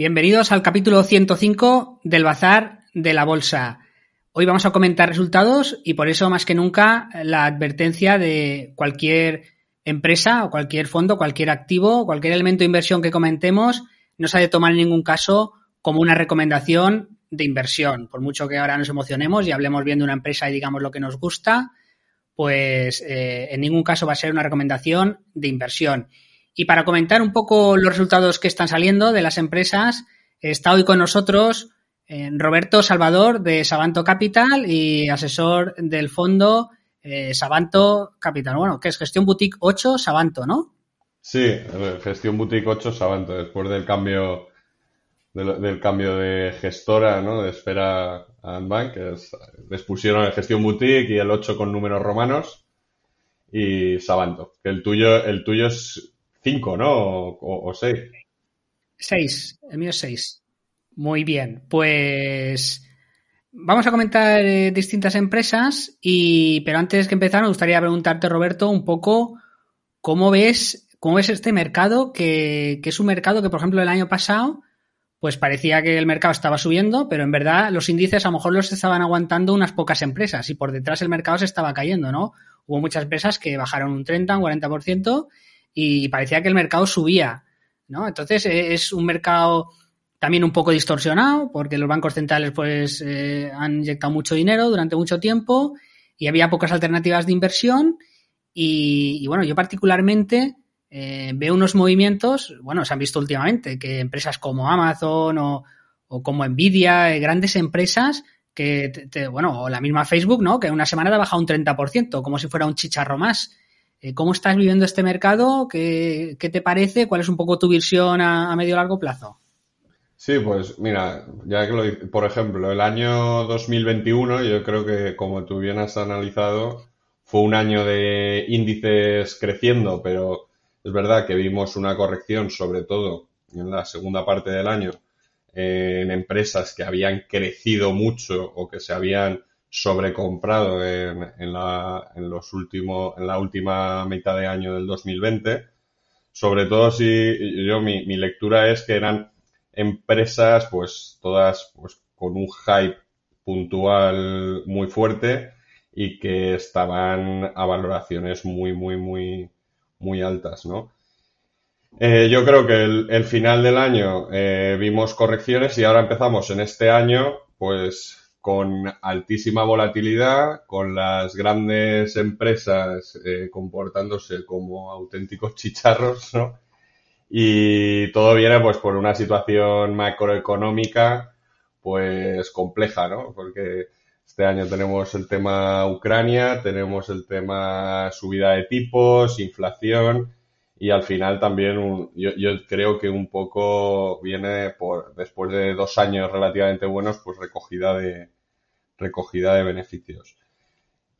Bienvenidos al capítulo 105 del Bazar de la Bolsa. Hoy vamos a comentar resultados y por eso más que nunca la advertencia de cualquier empresa o cualquier fondo, cualquier activo, cualquier elemento de inversión que comentemos, no se ha de tomar en ningún caso como una recomendación de inversión. Por mucho que ahora nos emocionemos y hablemos bien de una empresa y digamos lo que nos gusta, pues eh, en ningún caso va a ser una recomendación de inversión. Y para comentar un poco los resultados que están saliendo de las empresas, está hoy con nosotros eh, Roberto Salvador de Sabanto Capital y asesor del fondo eh, Sabanto Capital. Bueno, que es Gestión Boutique 8 Sabanto, ¿no? Sí, Gestión Boutique 8 Sabanto, después del cambio del, cambio de gestora, ¿no? De Esfera Bank, que les pusieron el Gestión Boutique y el 8 con números romanos y Sabanto. El tuyo, el tuyo es cinco, ¿no? O, seis. Seis, el mío es seis. Muy bien, pues vamos a comentar eh, distintas empresas, y, pero antes que empezar me gustaría preguntarte, Roberto, un poco cómo ves, cómo ves este mercado, que, que es un mercado que, por ejemplo, el año pasado, pues parecía que el mercado estaba subiendo, pero en verdad los índices a lo mejor los estaban aguantando unas pocas empresas y por detrás el mercado se estaba cayendo, ¿no? Hubo muchas empresas que bajaron un 30, un 40% y parecía que el mercado subía, ¿no? Entonces e, es un mercado también un poco distorsionado porque los bancos centrales pues eh, han inyectado mucho dinero durante mucho tiempo y había pocas alternativas de inversión y, bueno, yo particularmente eh, veo unos movimientos, bueno, se han visto últimamente, que empresas como Amazon o, como Nvidia, eh, grandes empresas que, bueno, o la misma Facebook, ¿no? Que una semana ha bajado un 30%, como si fuera un chicharro más. Eh, ¿Cómo estás viviendo este mercado? ¿Qué, te parece? ¿Cuál es un poco tu visión a, medio largo plazo? Sí, pues mira, ya que lo, por ejemplo, el año 2021, yo creo que como tú bien has analizado, fue un año de índices creciendo, pero es verdad que vimos una corrección, sobre todo en la segunda parte del año, en empresas que habían crecido mucho o que se habían sobrecomprado en, en, la, en, los en la última mitad de año del 2020. Sobre todo si yo, mi, mi lectura es que eran empresas, pues todas, pues con un hype puntual muy fuerte y que estaban a valoraciones muy, muy, muy, muy altas, ¿no? Eh, yo creo que el, el final del año eh, vimos correcciones y ahora empezamos en este año, pues con altísima volatilidad, con las grandes empresas eh, comportándose como auténticos chicharros, ¿no? Y todo viene pues por una situación macroeconómica pues compleja, ¿no? Porque este año tenemos el tema Ucrania, tenemos el tema subida de tipos, inflación y al final también yo, yo, creo que un poco viene por después de dos años relativamente buenos pues recogida de recogida de beneficios.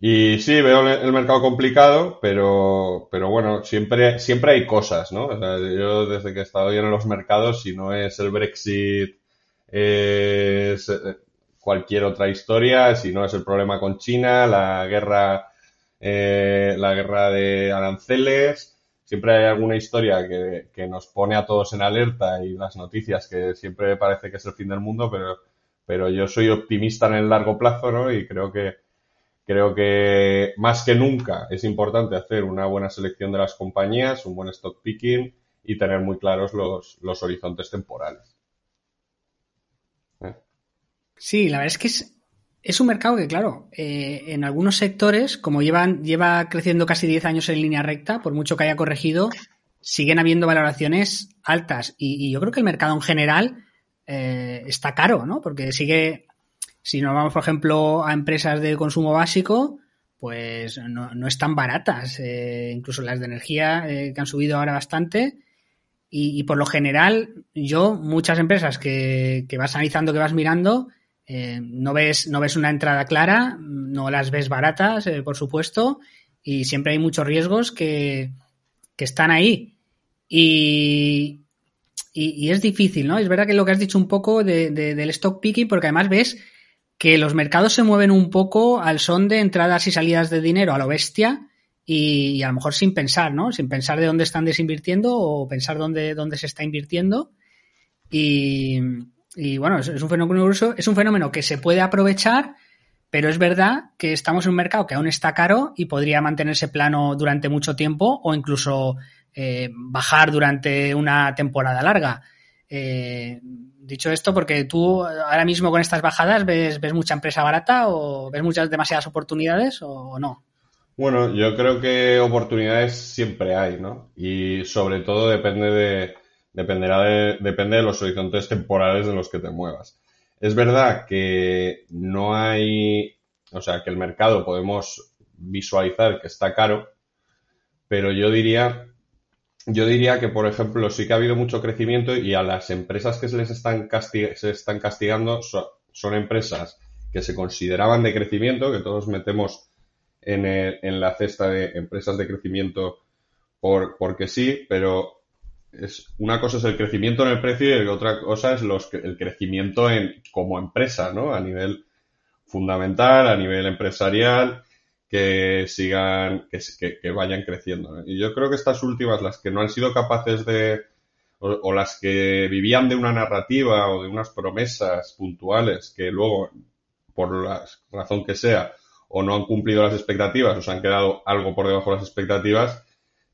Y sí veo el mercado complicado pero pero bueno siempre siempre hay cosas no yo desde que he estado bien en los mercados si no es el Brexit es eh, cualquier otra historia si no es el problema con China la guerra eh, la guerra de aranceles siempre hay alguna historia que, nos pone a todos en alerta y las noticias que siempre parece que es el fin del mundo, pero, pero yo soy optimista en el largo plazo, ¿no? Y creo que, creo que más que nunca es importante hacer una buena selección de las compañías, un buen stock picking y tener muy claros los, los horizontes temporales. ¿Eh? Sí, la verdad es que es, es un mercado que, claro, eh, en algunos sectores, como llevan, lleva creciendo casi 10 años en línea recta, por mucho que haya corregido, siguen habiendo valoraciones altas. Y, yo creo que el mercado en general eh, está caro, ¿no? Porque sigue, si nos vamos, por ejemplo, a empresas de consumo básico, pues no, no están baratas. Eh, incluso las de energía, que han subido ahora bastante. Y, por lo general, yo, muchas empresas que, que vas analizando, que vas mirando, eh, no, ves, no ves una entrada clara, no las ves baratas, eh, por supuesto, y siempre hay muchos riesgos que, están ahí. Y, y, es difícil, ¿no? Es verdad que lo que has dicho un poco del stock picking, porque además ves que los mercados se mueven un poco al son de entradas y salidas de dinero a lo bestia y, a lo mejor sin pensar, ¿no? Sin pensar de dónde están desinvirtiendo o pensar dónde, dónde se está invirtiendo. Y, y bueno, es, un fenómeno es un fenómeno que se puede aprovechar, pero es verdad que estamos en un mercado que aún está caro y podría mantenerse plano durante mucho tiempo o incluso eh, bajar durante una temporada larga. Eh, dicho esto, porque tú ahora mismo con estas bajadas ves, ves mucha empresa barata o ves muchas demasiadas oportunidades o no. Bueno, yo creo que oportunidades siempre hay, ¿no? Y sobre todo depende de, dependerá de, depende de los horizontes temporales en los que te muevas. Es verdad que no hay, o sea, que el mercado podemos visualizar que está caro, pero yo diría, yo diría que, por ejemplo, sí que ha habido mucho crecimiento y a las empresas que se les están, se están castigando son, empresas que se consideraban de crecimiento, que todos metemos en, en la cesta de empresas de crecimiento por, porque sí, pero es, una cosa es el crecimiento en el precio y otra cosa es los, el crecimiento en, como empresa, ¿no? A nivel fundamental, a nivel empresarial, que sigan, que, que, vayan creciendo. Y yo creo que estas últimas, las que no han sido capaces de, o, las que vivían de una narrativa o de unas promesas puntuales que luego, por la razón que sea, o no han cumplido las expectativas o se han quedado algo por debajo de las expectativas,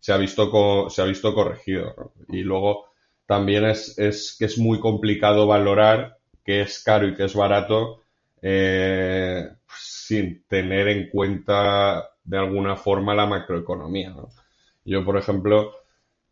se ha visto, se ha visto corregido. Y luego también es, es, que es muy complicado valorar qué es caro y qué es barato eh, sin tener en cuenta de alguna forma la macroeconomía. Yo, por ejemplo,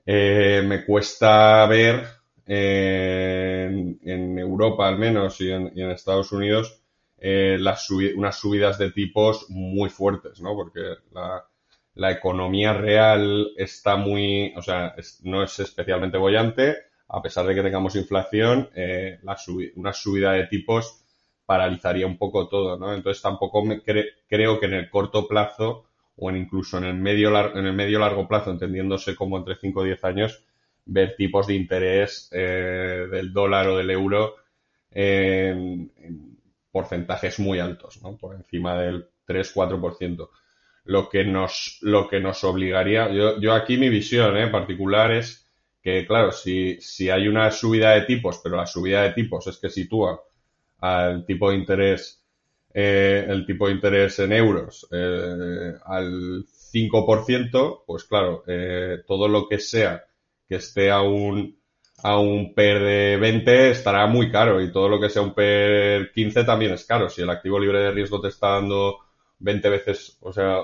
eh, me cuesta ver en, Europa al menos y en, Estados Unidos eh, las unas subidas de tipos muy fuertes, ¿no? Porque la, la economía real está muy, o sea, no es especialmente bollante, a pesar de que tengamos inflación, eh, la una subida de tipos paralizaría un poco todo, ¿no? Entonces tampoco me creo que en el corto plazo o incluso en el medio en el medio largo plazo, entendiéndose como entre 5 o 10 años, ver tipos de interés eh, del dólar o del euro en, en porcentajes muy altos, ¿no? Por encima del 3-4% lo que nos, lo que nos obligaría, yo, yo aquí mi visión en ¿eh? particular es que, claro, si, si hay una subida de tipos, pero la subida de tipos es que sitúa al tipo de interés, eh, el tipo de interés en euros eh, al 5%, pues claro, eh, todo lo que sea que esté a un, a un PER de 20 estará muy caro y todo lo que sea un PER 15 también es caro. Si el activo libre de riesgo te está dando 20 veces, o sea,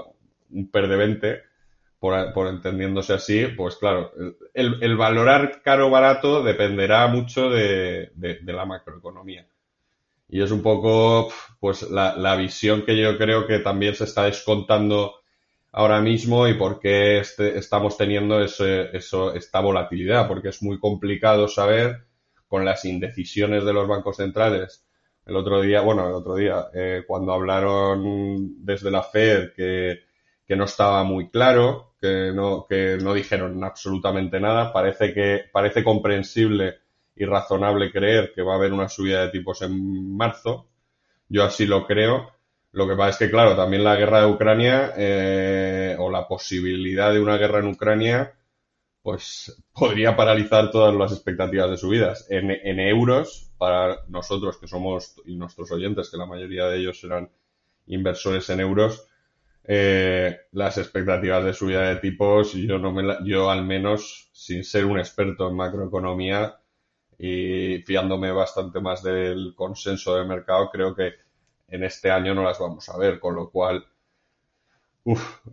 un PER de 20, por, entendiéndose así, pues claro, el, valorar caro o barato dependerá mucho de, la macroeconomía. Y es un poco, pues, la, visión que yo creo que también se está descontando ahora mismo y por qué este, estamos teniendo eso, esta volatilidad, porque es muy complicado saber con las indecisiones de los bancos centrales el otro día, bueno, el otro día, eh, cuando hablaron desde la Fed que, que, no estaba muy claro, que no, que no dijeron absolutamente nada, parece que, parece comprensible y razonable creer que va a haber una subida de tipos en marzo. Yo así lo creo. Lo que pasa es que, claro, también la guerra de Ucrania eh, o la posibilidad de una guerra en Ucrania pues podría paralizar todas las expectativas de subidas. En, euros, para nosotros que somos, y nuestros oyentes, que la mayoría de ellos serán inversores en euros, eh, las expectativas de subida de tipos, yo, no me yo al menos, sin ser un experto en macroeconomía y fiándome bastante más del consenso del mercado, creo que en este año no las vamos a ver, con lo cual,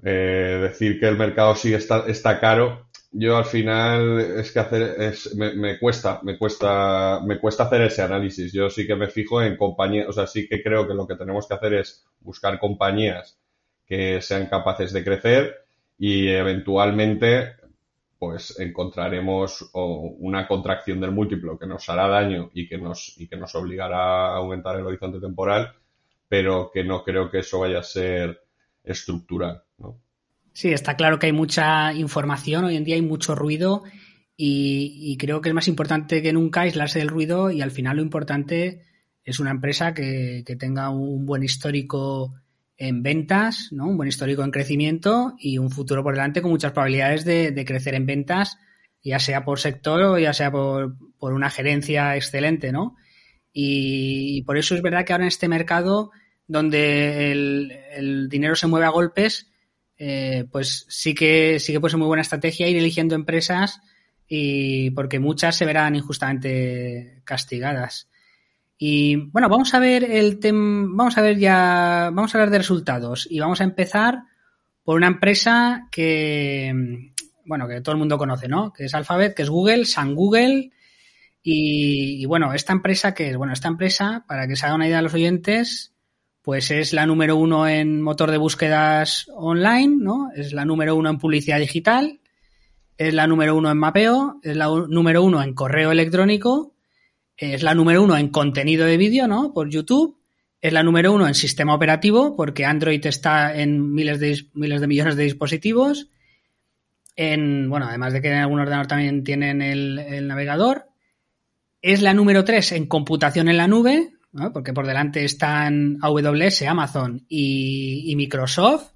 eh, decir que el mercado sigue está, está caro, yo al final es que hacer es, me, me, cuesta, me cuesta, me cuesta hacer ese análisis. Yo sí que me fijo en compañías, o sea, sí que creo que lo que tenemos que hacer es buscar compañías que sean capaces de crecer y eventualmente pues encontraremos una contracción del múltiplo que nos hará daño y que nos, y que nos obligará a aumentar el horizonte temporal, pero que no creo que eso vaya a ser estructural. Sí, está claro que hay mucha información, hoy en día hay mucho ruido y, y, creo que es más importante que nunca aislarse del ruido y al final lo importante es una empresa que, que tenga un buen histórico en ventas, ¿no? un buen histórico en crecimiento y un futuro por delante con muchas probabilidades de, de crecer en ventas, ya sea por sector o ya sea por, por una gerencia excelente, ¿no? Y, por eso es verdad que ahora en este mercado donde el, el dinero se mueve a golpes, eh, pues sí que sí que puede ser muy buena estrategia ir eligiendo empresas y porque muchas se verán injustamente castigadas. Y bueno, vamos a ver el tema, vamos a ver ya, vamos a hablar de resultados y vamos a empezar por una empresa que, bueno, que todo el mundo conoce, ¿no? Que es Alphabet, que es Google, San Google. Y, bueno, esta empresa que es, bueno, esta empresa, para que se haga una idea de los oyentes, pues es la número uno en motor de búsquedas online, ¿no? Es la número uno en publicidad digital, es la número uno en mapeo, es la número uno en correo electrónico es la número uno en contenido de vídeo, ¿no? Por YouTube. Es la número uno en sistema operativo, porque Android está en miles de, miles de millones de dispositivos. En, bueno, además de que en algún ordenador también tienen el, navegador. Es la número tres en computación en la nube, ¿no? porque por delante están AWS, Amazon y, Microsoft.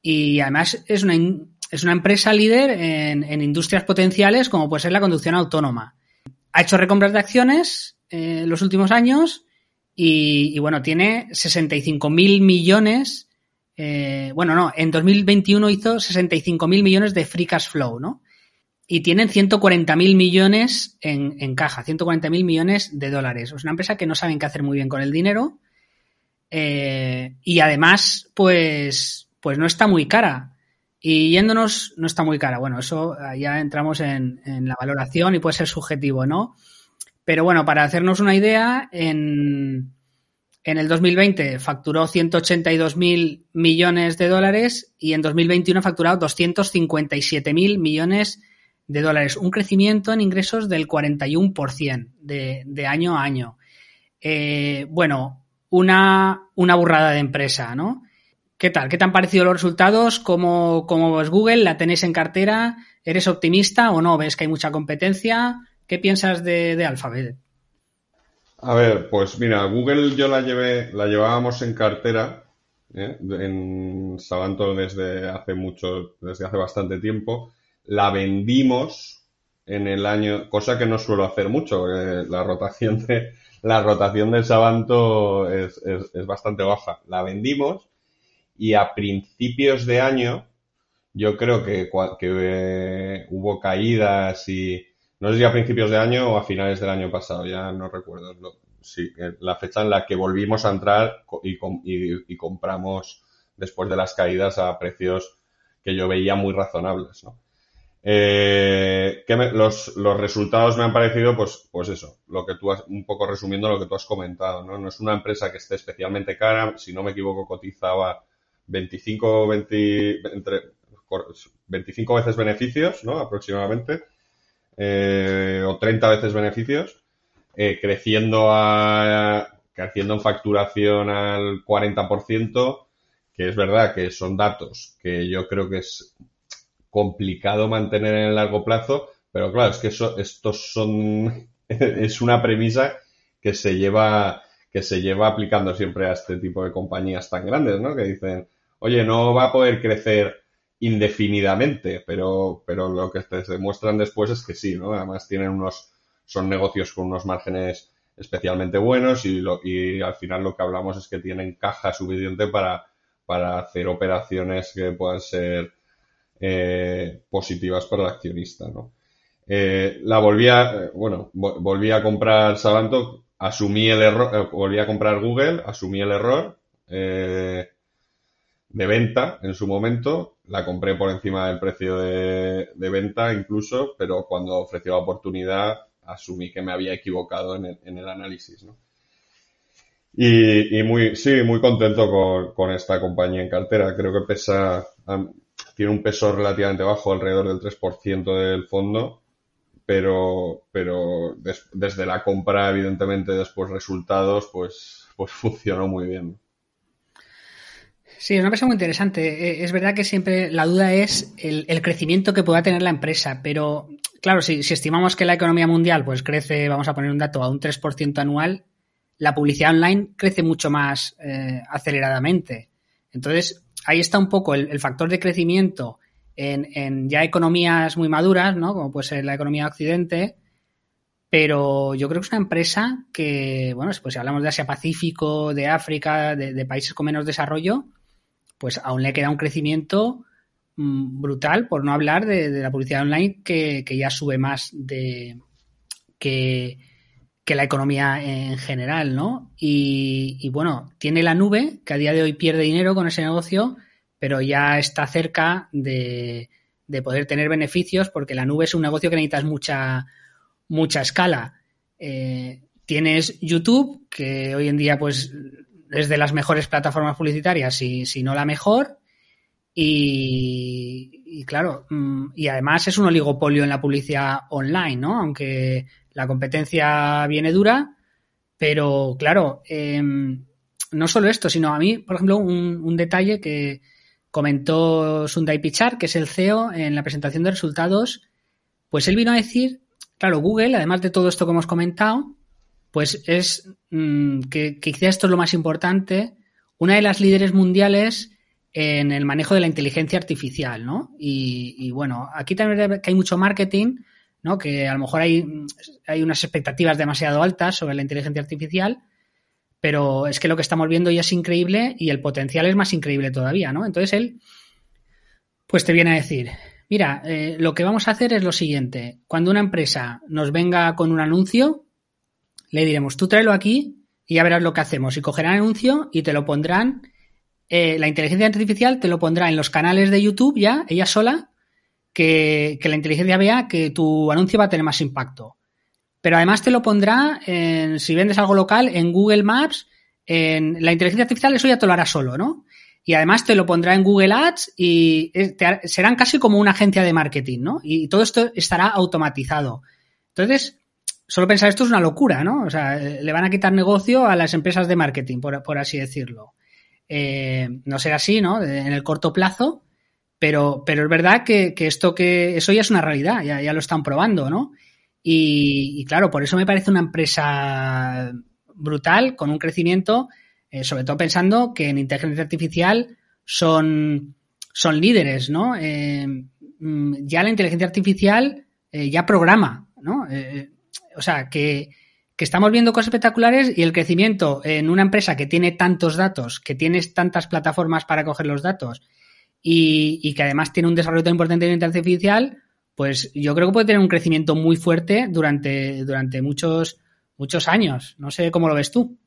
Y además es una, es una empresa líder en industrias potenciales como puede ser la conducción autónoma ha hecho recompras de acciones en eh, los últimos años y, bueno, tiene 65 mil millones. Eh, bueno, no, en 2021 hizo 65 mil millones de free cash flow, ¿no? Y tienen 140 mil millones en, en caja, 140 mil millones de dólares. Es una empresa que no saben qué hacer muy bien con el dinero. Eh, y además, pues, pues no está muy cara. Y yéndonos, no está muy cara. Bueno, eso ya entramos en, en, la valoración y puede ser subjetivo, ¿no? Pero bueno, para hacernos una idea, en, en el 2020 facturó 182 mil millones de dólares y en 2021 ha facturado 257 mil millones de dólares. Un crecimiento en ingresos del 41% de, de año a año. Eh, bueno, una, una burrada de empresa, ¿no? ¿Qué tal? ¿Qué te han parecido los resultados? ¿Cómo, cómo es Google? ¿La tenéis en cartera? ¿Eres optimista o no? ¿Ves que hay mucha competencia? ¿Qué piensas de, Alphabet? A ver, pues mira, Google yo la llevé, la llevábamos en cartera ¿eh? en Sabanto desde hace mucho, desde hace bastante tiempo. La vendimos en el año, cosa que no suelo hacer mucho, la rotación de la rotación del Sabanto es, es bastante baja. La vendimos y a principios de año yo creo que, eh, hubo caídas y no sé si a principios de año o a finales del año pasado, ya no recuerdo. La fecha en la que volvimos a entrar y, compramos después de las caídas a precios que yo veía muy razonables. Eh, los, los, resultados me han parecido, pues, pues eso, lo que tú has, un poco resumiendo lo que tú has comentado, ¿no? No es una empresa que esté especialmente cara, si no me equivoco, cotizaba 25, 20, entre 25 veces beneficios, ¿no? Aproximadamente, eh, o 30 veces beneficios, eh, creciendo a, creciendo en facturación al 40%, que es verdad que son datos que yo creo que es complicado mantener en el largo plazo, pero claro, es que eso, estos son, es una premisa que se lleva, que se lleva aplicando siempre a este tipo de compañías tan grandes, ¿no? Que dicen, oye, no va a poder crecer indefinidamente, pero, pero lo que te demuestran después es que sí, ¿no? Además tienen unos, son negocios con unos márgenes especialmente buenos y, al final lo que hablamos es que tienen caja suficiente para, para hacer operaciones que puedan ser eh, positivas para el accionista, ¿no? Eh, la volví a, eh, bueno, volví a comprar asumí el error, volví a comprar Google, asumí el error de venta en su momento, la compré por encima del precio de, venta incluso, pero cuando ofreció la oportunidad asumí que me había equivocado en el, análisis. Y, muy, sí, muy contento con, con, esta compañía en cartera. Creo que pesa, tiene un peso relativamente bajo, alrededor del 3% del fondo, pero, pero desde la compra, evidentemente, después resultados, pues, pues funcionó muy bien. Sí, es una empresa muy interesante. Eh, es verdad que siempre la duda es el, el crecimiento que pueda tener la empresa, pero claro, si, estimamos que la economía mundial pues crece, vamos a poner un dato, a un 3% anual, la publicidad online crece mucho más eh, aceleradamente. Entonces, ahí está un poco el, factor de crecimiento en, ya economías muy maduras, ¿no? Como puede ser la economía de Occidente. Pero yo creo que es una empresa que, bueno, pues si hablamos de Asia Pacífico, de África, de, países con menos desarrollo, pues aún le queda un crecimiento mm, brutal, por no hablar de, la publicidad online que, que, ya sube más de que, que la economía en general, ¿no? Y, bueno, tiene la nube, que a día de hoy pierde dinero con ese negocio, pero ya está cerca de, poder tener beneficios, porque la nube es un negocio que necesitas mucha, mucha escala. Eh, tienes YouTube, que hoy en día, pues, es de las mejores plataformas publicitarias, si, si no la mejor. Y, y, claro, mm, y además es un oligopolio en la publicidad online, ¿no? Aunque la competencia viene dura, pero claro, em, no solo esto, sino a mí, por ejemplo, un, detalle que comentó Sundai Pichar, que es el CEO, en la presentación de resultados, pues él vino a decir, claro, Google, además de todo esto que hemos comentado, pues es mm, que, quizá esto es lo más importante, una de las líderes mundiales en el manejo de la inteligencia artificial, ¿no? Y, y bueno, aquí también que hay mucho marketing, que a lo mejor hay, hay unas expectativas demasiado altas sobre la inteligencia artificial, pero es que lo que estamos viendo ya es increíble y el potencial es más increíble todavía, ¿no? Entonces él, pues te viene a decir, mira, eh, lo que vamos a hacer es lo siguiente, cuando una empresa nos venga con un anuncio, le diremos, tú tráelo aquí y ya verás lo que hacemos. Y cogerán anuncio y te lo pondrán, eh, la inteligencia artificial te lo pondrá en los canales de YouTube ya, ella sola, que, la inteligencia vea que tu anuncio va a tener más impacto. Pero además te lo pondrá, en, si vendes algo local, en Google Maps, en la inteligencia artificial, eso ya te lo hará solo, ¿no? Y además te lo pondrá en Google Ads y serán casi como una agencia de marketing, ¿no? Y todo esto estará automatizado. Entonces, solo pensar esto es una locura, ¿no? O sea, le van a quitar negocio a las empresas de marketing, por, así decirlo. Eh, no será así, ¿no? En el corto plazo, pero, pero es verdad que, esto que eso ya es una realidad, ya, lo están probando, ¿no? Y, claro, por eso me parece una empresa brutal, con un crecimiento, eh, sobre todo pensando que en inteligencia artificial son, son líderes, ¿no? Eh, mm, ya la inteligencia artificial ya programa, ¿no? O sea, que, que estamos viendo cosas espectaculares y el crecimiento en una empresa que tiene tantos datos, que tiene tantas plataformas para coger los datos y, que además tiene un desarrollo tan importante en inteligencia artificial, pues yo creo que puede tener un crecimiento muy fuerte durante, durante muchos, muchos años. No sé cómo lo ves tú.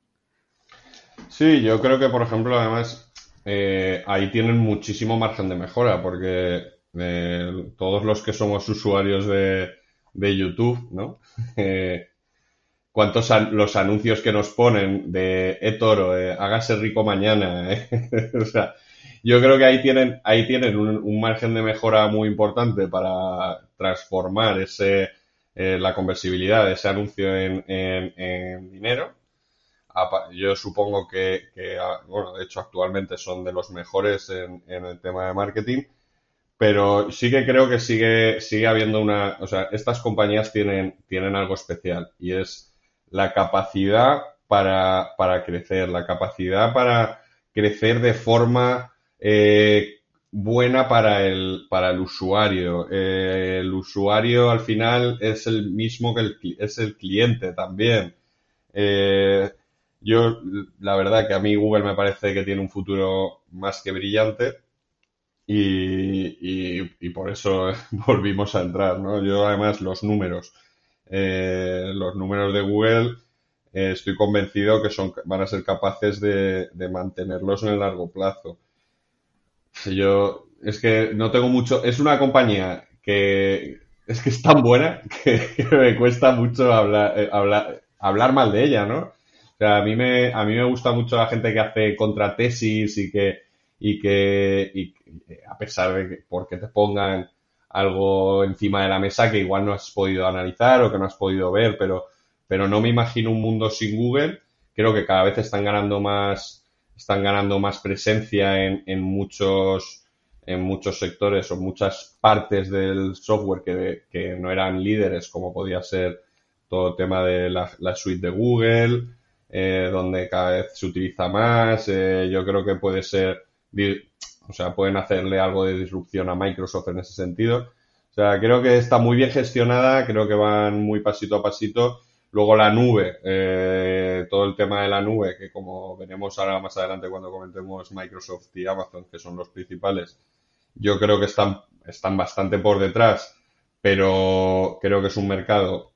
Sí, yo creo que, por ejemplo, además, eh, ahí tienen muchísimo margen de mejora, porque eh, todos los que somos usuarios de, de YouTube, ¿no? Eh, ¿Cuántos los anuncios que nos ponen de, eh, toro, hágase rico mañana? o sea, yo creo que ahí tienen, ahí tienen un, margen de mejora muy importante para transformar ese, eh, la conversibilidad de ese anuncio en, en, dinero. Yo supongo que, ah, bueno, de hecho actualmente son de los mejores en, el tema de marketing, pero sí que creo que sigue, sigue habiendo una, o sea, estas compañías tienen, tienen algo especial y es la capacidad para, para crecer, la capacidad para crecer de forma eh, buena para el, para el usuario. Eh, el usuario al final es el mismo que el, es el cliente también. Eh, Yo, la verdad que a mí Google me parece que tiene un futuro más que brillante y, y, por eso volvimos a entrar, ¿no? Yo además los números, eh, los números de Google eh, estoy convencido que son, van a ser capaces de, de mantenerlos en el largo plazo. Yo, es que no tengo mucho, es una compañía que es que es tan buena que, me cuesta mucho hablar, eh, hablar, hablar mal de ella, ¿no? O sea, a mí me, a mí me gusta mucho la gente que hace contratesis y que, y que, y, a pesar de que, porque te pongan algo encima de la mesa que igual no has podido analizar o que no has podido ver, pero, pero no me imagino un mundo sin Google. Creo que cada vez están ganando más, están ganando más presencia en, en muchos, en muchos sectores o muchas partes del software que, que no eran líderes, como podía ser todo el tema de la, suite de Google, eh, donde cada vez se utiliza más. Eh, yo creo que puede ser, o sea, pueden hacerle algo de disrupción a Microsoft en ese sentido. O sea, creo que está muy bien gestionada, creo que van muy pasito a pasito. Luego la nube, eh, todo el tema de la nube, que como veremos ahora más adelante cuando comentemos Microsoft y Amazon, que son los principales, yo creo que están, están bastante por detrás, pero creo que es un mercado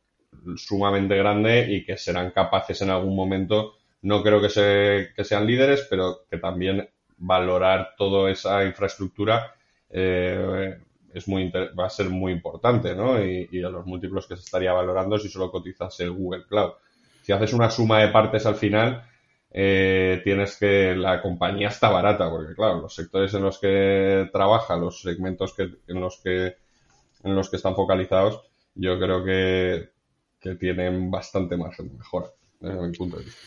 sumamente grande y que serán capaces en algún momento, no creo que, se, que sean líderes, pero que también valorar toda esa infraestructura eh, es muy va a ser muy importante, ¿no? Y, a los múltiplos que se estaría valorando si solo cotizas el Google Cloud. Si haces una suma de partes al final, eh, tienes que la compañía está barata, porque claro, los sectores en los que trabaja, los segmentos que, en los que en los que están focalizados, yo creo que, que tienen bastante margen de mejora, desde mi punto de vista.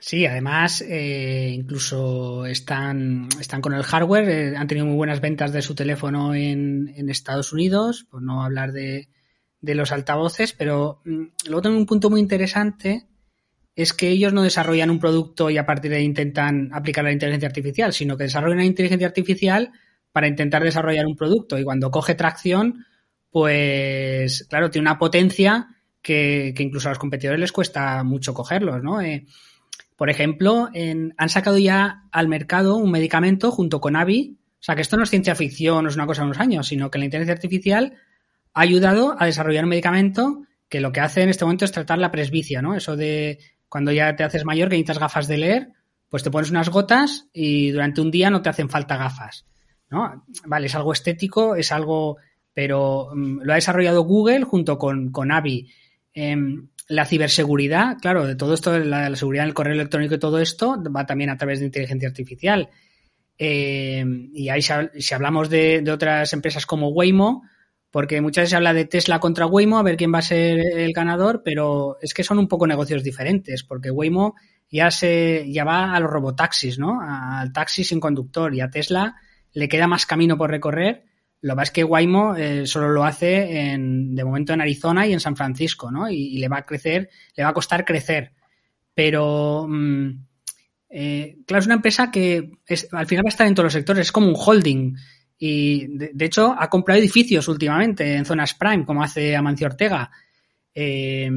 Sí, además, eh, incluso están, están con el hardware, eh, han tenido muy buenas ventas de su teléfono en, en Estados Unidos, por no hablar de, de los altavoces, pero mm, luego tengo un punto muy interesante es que ellos no desarrollan un producto y a partir de ahí intentan aplicar la inteligencia artificial, sino que desarrollan una inteligencia artificial para intentar desarrollar un producto. Y cuando coge tracción, pues claro, tiene una potencia que, incluso a los competidores les cuesta mucho cogerlos, ¿no? Eh, por ejemplo, han sacado ya al mercado un medicamento junto con AVI. O sea, que esto no es ciencia ficción, no es una cosa de unos años, sino que la inteligencia artificial ha ayudado a desarrollar un medicamento que lo que hace en este momento es tratar la presbicia, ¿no? Eso de cuando ya te haces mayor, que necesitas gafas de leer, pues te pones unas gotas y durante un día no te hacen falta gafas. ¿no? Vale, es algo estético, es algo, pero mm, lo ha desarrollado Google junto con, con Avi. Em, la ciberseguridad, claro, de todo esto, la, la, seguridad del correo electrónico y todo esto va también a través de inteligencia artificial. Em, y ahí si, hablamos de, de, otras empresas como Waymo, porque muchas veces se habla de Tesla contra Waymo, a ver quién va a ser el ganador, pero es que son un poco negocios diferentes, porque Waymo ya se ya va a los robotaxis, ¿no? Al taxi sin conductor y a Tesla le queda más camino por recorrer. Lo que pasa es que Waymo eh, solo lo hace de momento en Arizona y en San Francisco, ¿no? Y, le va a crecer, le va a costar crecer. Pero mmm, eh, claro, es una empresa que es, al final va a estar en todos los sectores, es como un holding. Y de, hecho ha comprado edificios últimamente en zonas prime, como hace Amancio Ortega. Eh,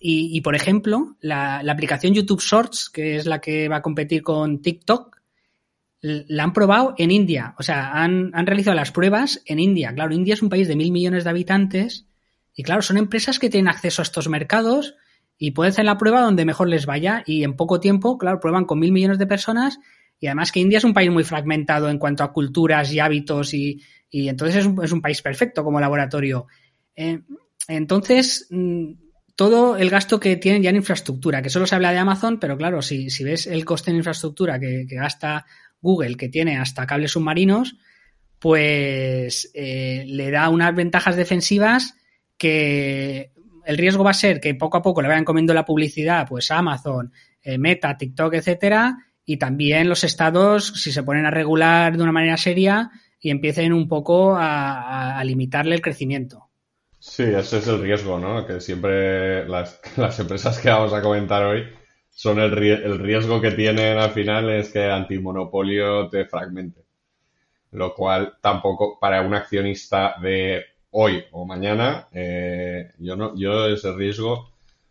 y, y, por ejemplo, la, la, aplicación YouTube Shorts, que es la que va a competir con TikTok, la han probado en India. O sea, han, han, realizado las pruebas en India. Claro, India es un país de mil millones de habitantes. Y claro, son empresas que tienen acceso a estos mercados y pueden hacer la prueba donde mejor les vaya. Y en poco tiempo, claro, prueban con mil millones de personas y además que India es un país muy fragmentado en cuanto a culturas y hábitos y, y entonces es un, es un, país perfecto como laboratorio. Eh, entonces, mm, todo el gasto que tienen ya en infraestructura, que solo se habla de Amazon, pero claro, si, si ves el coste en infraestructura que, que, gasta Google, que tiene hasta cables submarinos, pues eh, le da unas ventajas defensivas que el riesgo va a ser que poco a poco le vayan comiendo la publicidad, pues Amazon, eh, Meta, TikTok, etcétera, y también los estados, si se ponen a regular de una manera seria y empiecen un poco a, a limitarle el crecimiento. Sí, ese es el riesgo, ¿no? Que siempre las, las empresas que vamos a comentar hoy son el, el, riesgo que tienen al final es que antimonopolio te fragmente. Lo cual tampoco para un accionista de hoy o mañana, eh, yo no, yo ese riesgo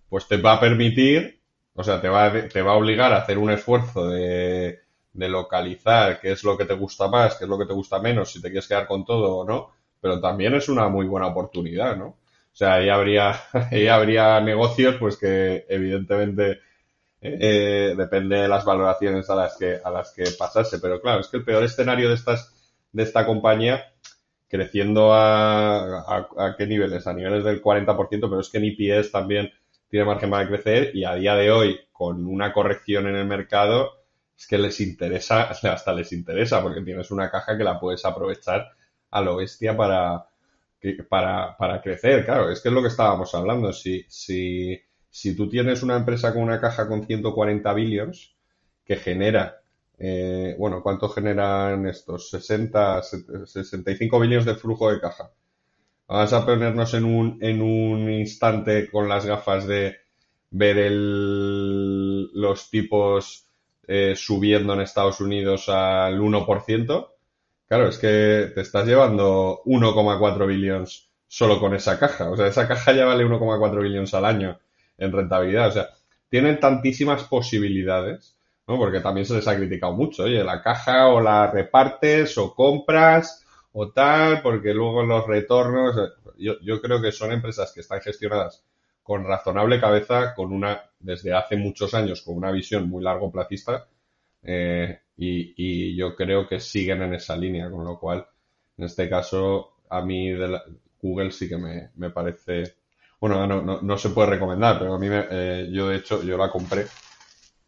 pues te va a permitir o sea, te va, te va a obligar a hacer un esfuerzo de, de localizar qué es lo que te gusta más, qué es lo que te gusta menos, si te quieres quedar con todo o no, pero también es una muy buena oportunidad, ¿no? O sea, ahí habría, ahí habría negocios, pues que evidentemente eh, depende de las valoraciones a las que, a las que pasase. Pero claro, es que el peor escenario de estas, de esta compañía, creciendo a, qué niveles, a niveles del 40%, pero es que en IPS también tiene margen para crecer y a día de hoy, con una corrección en el mercado, es que les interesa, hasta les interesa, porque tienes una caja que la puedes aprovechar a lo bestia para, para, para crecer. Claro, es que es lo que estábamos hablando. Si, si, si tú tienes una empresa con una caja con 140 billions que genera, eh, bueno, ¿cuánto generan estos? 60, 65 billions de flujo de caja. Vamos a ponernos en un, en un instante con las gafas de ver el, los tipos eh, subiendo en Estados Unidos al 1%. Claro, es que te estás llevando 1,4 billones solo con esa caja. O sea, esa caja ya vale 1,4 billones al año en rentabilidad. O sea, tienen tantísimas posibilidades, ¿no? Porque también se les ha criticado mucho. Oye, la caja o la repartes o compras o tal, porque luego los retornos. Yo, yo creo que son empresas que están gestionadas con razonable cabeza, con una, desde hace muchos años, con una visión muy largo placista. Eh, y, yo creo que siguen en esa línea, con lo cual, en este caso, a mí de Google sí que me, parece, bueno, no, no, se puede recomendar, pero a mí, me, eh, yo de hecho, yo la compré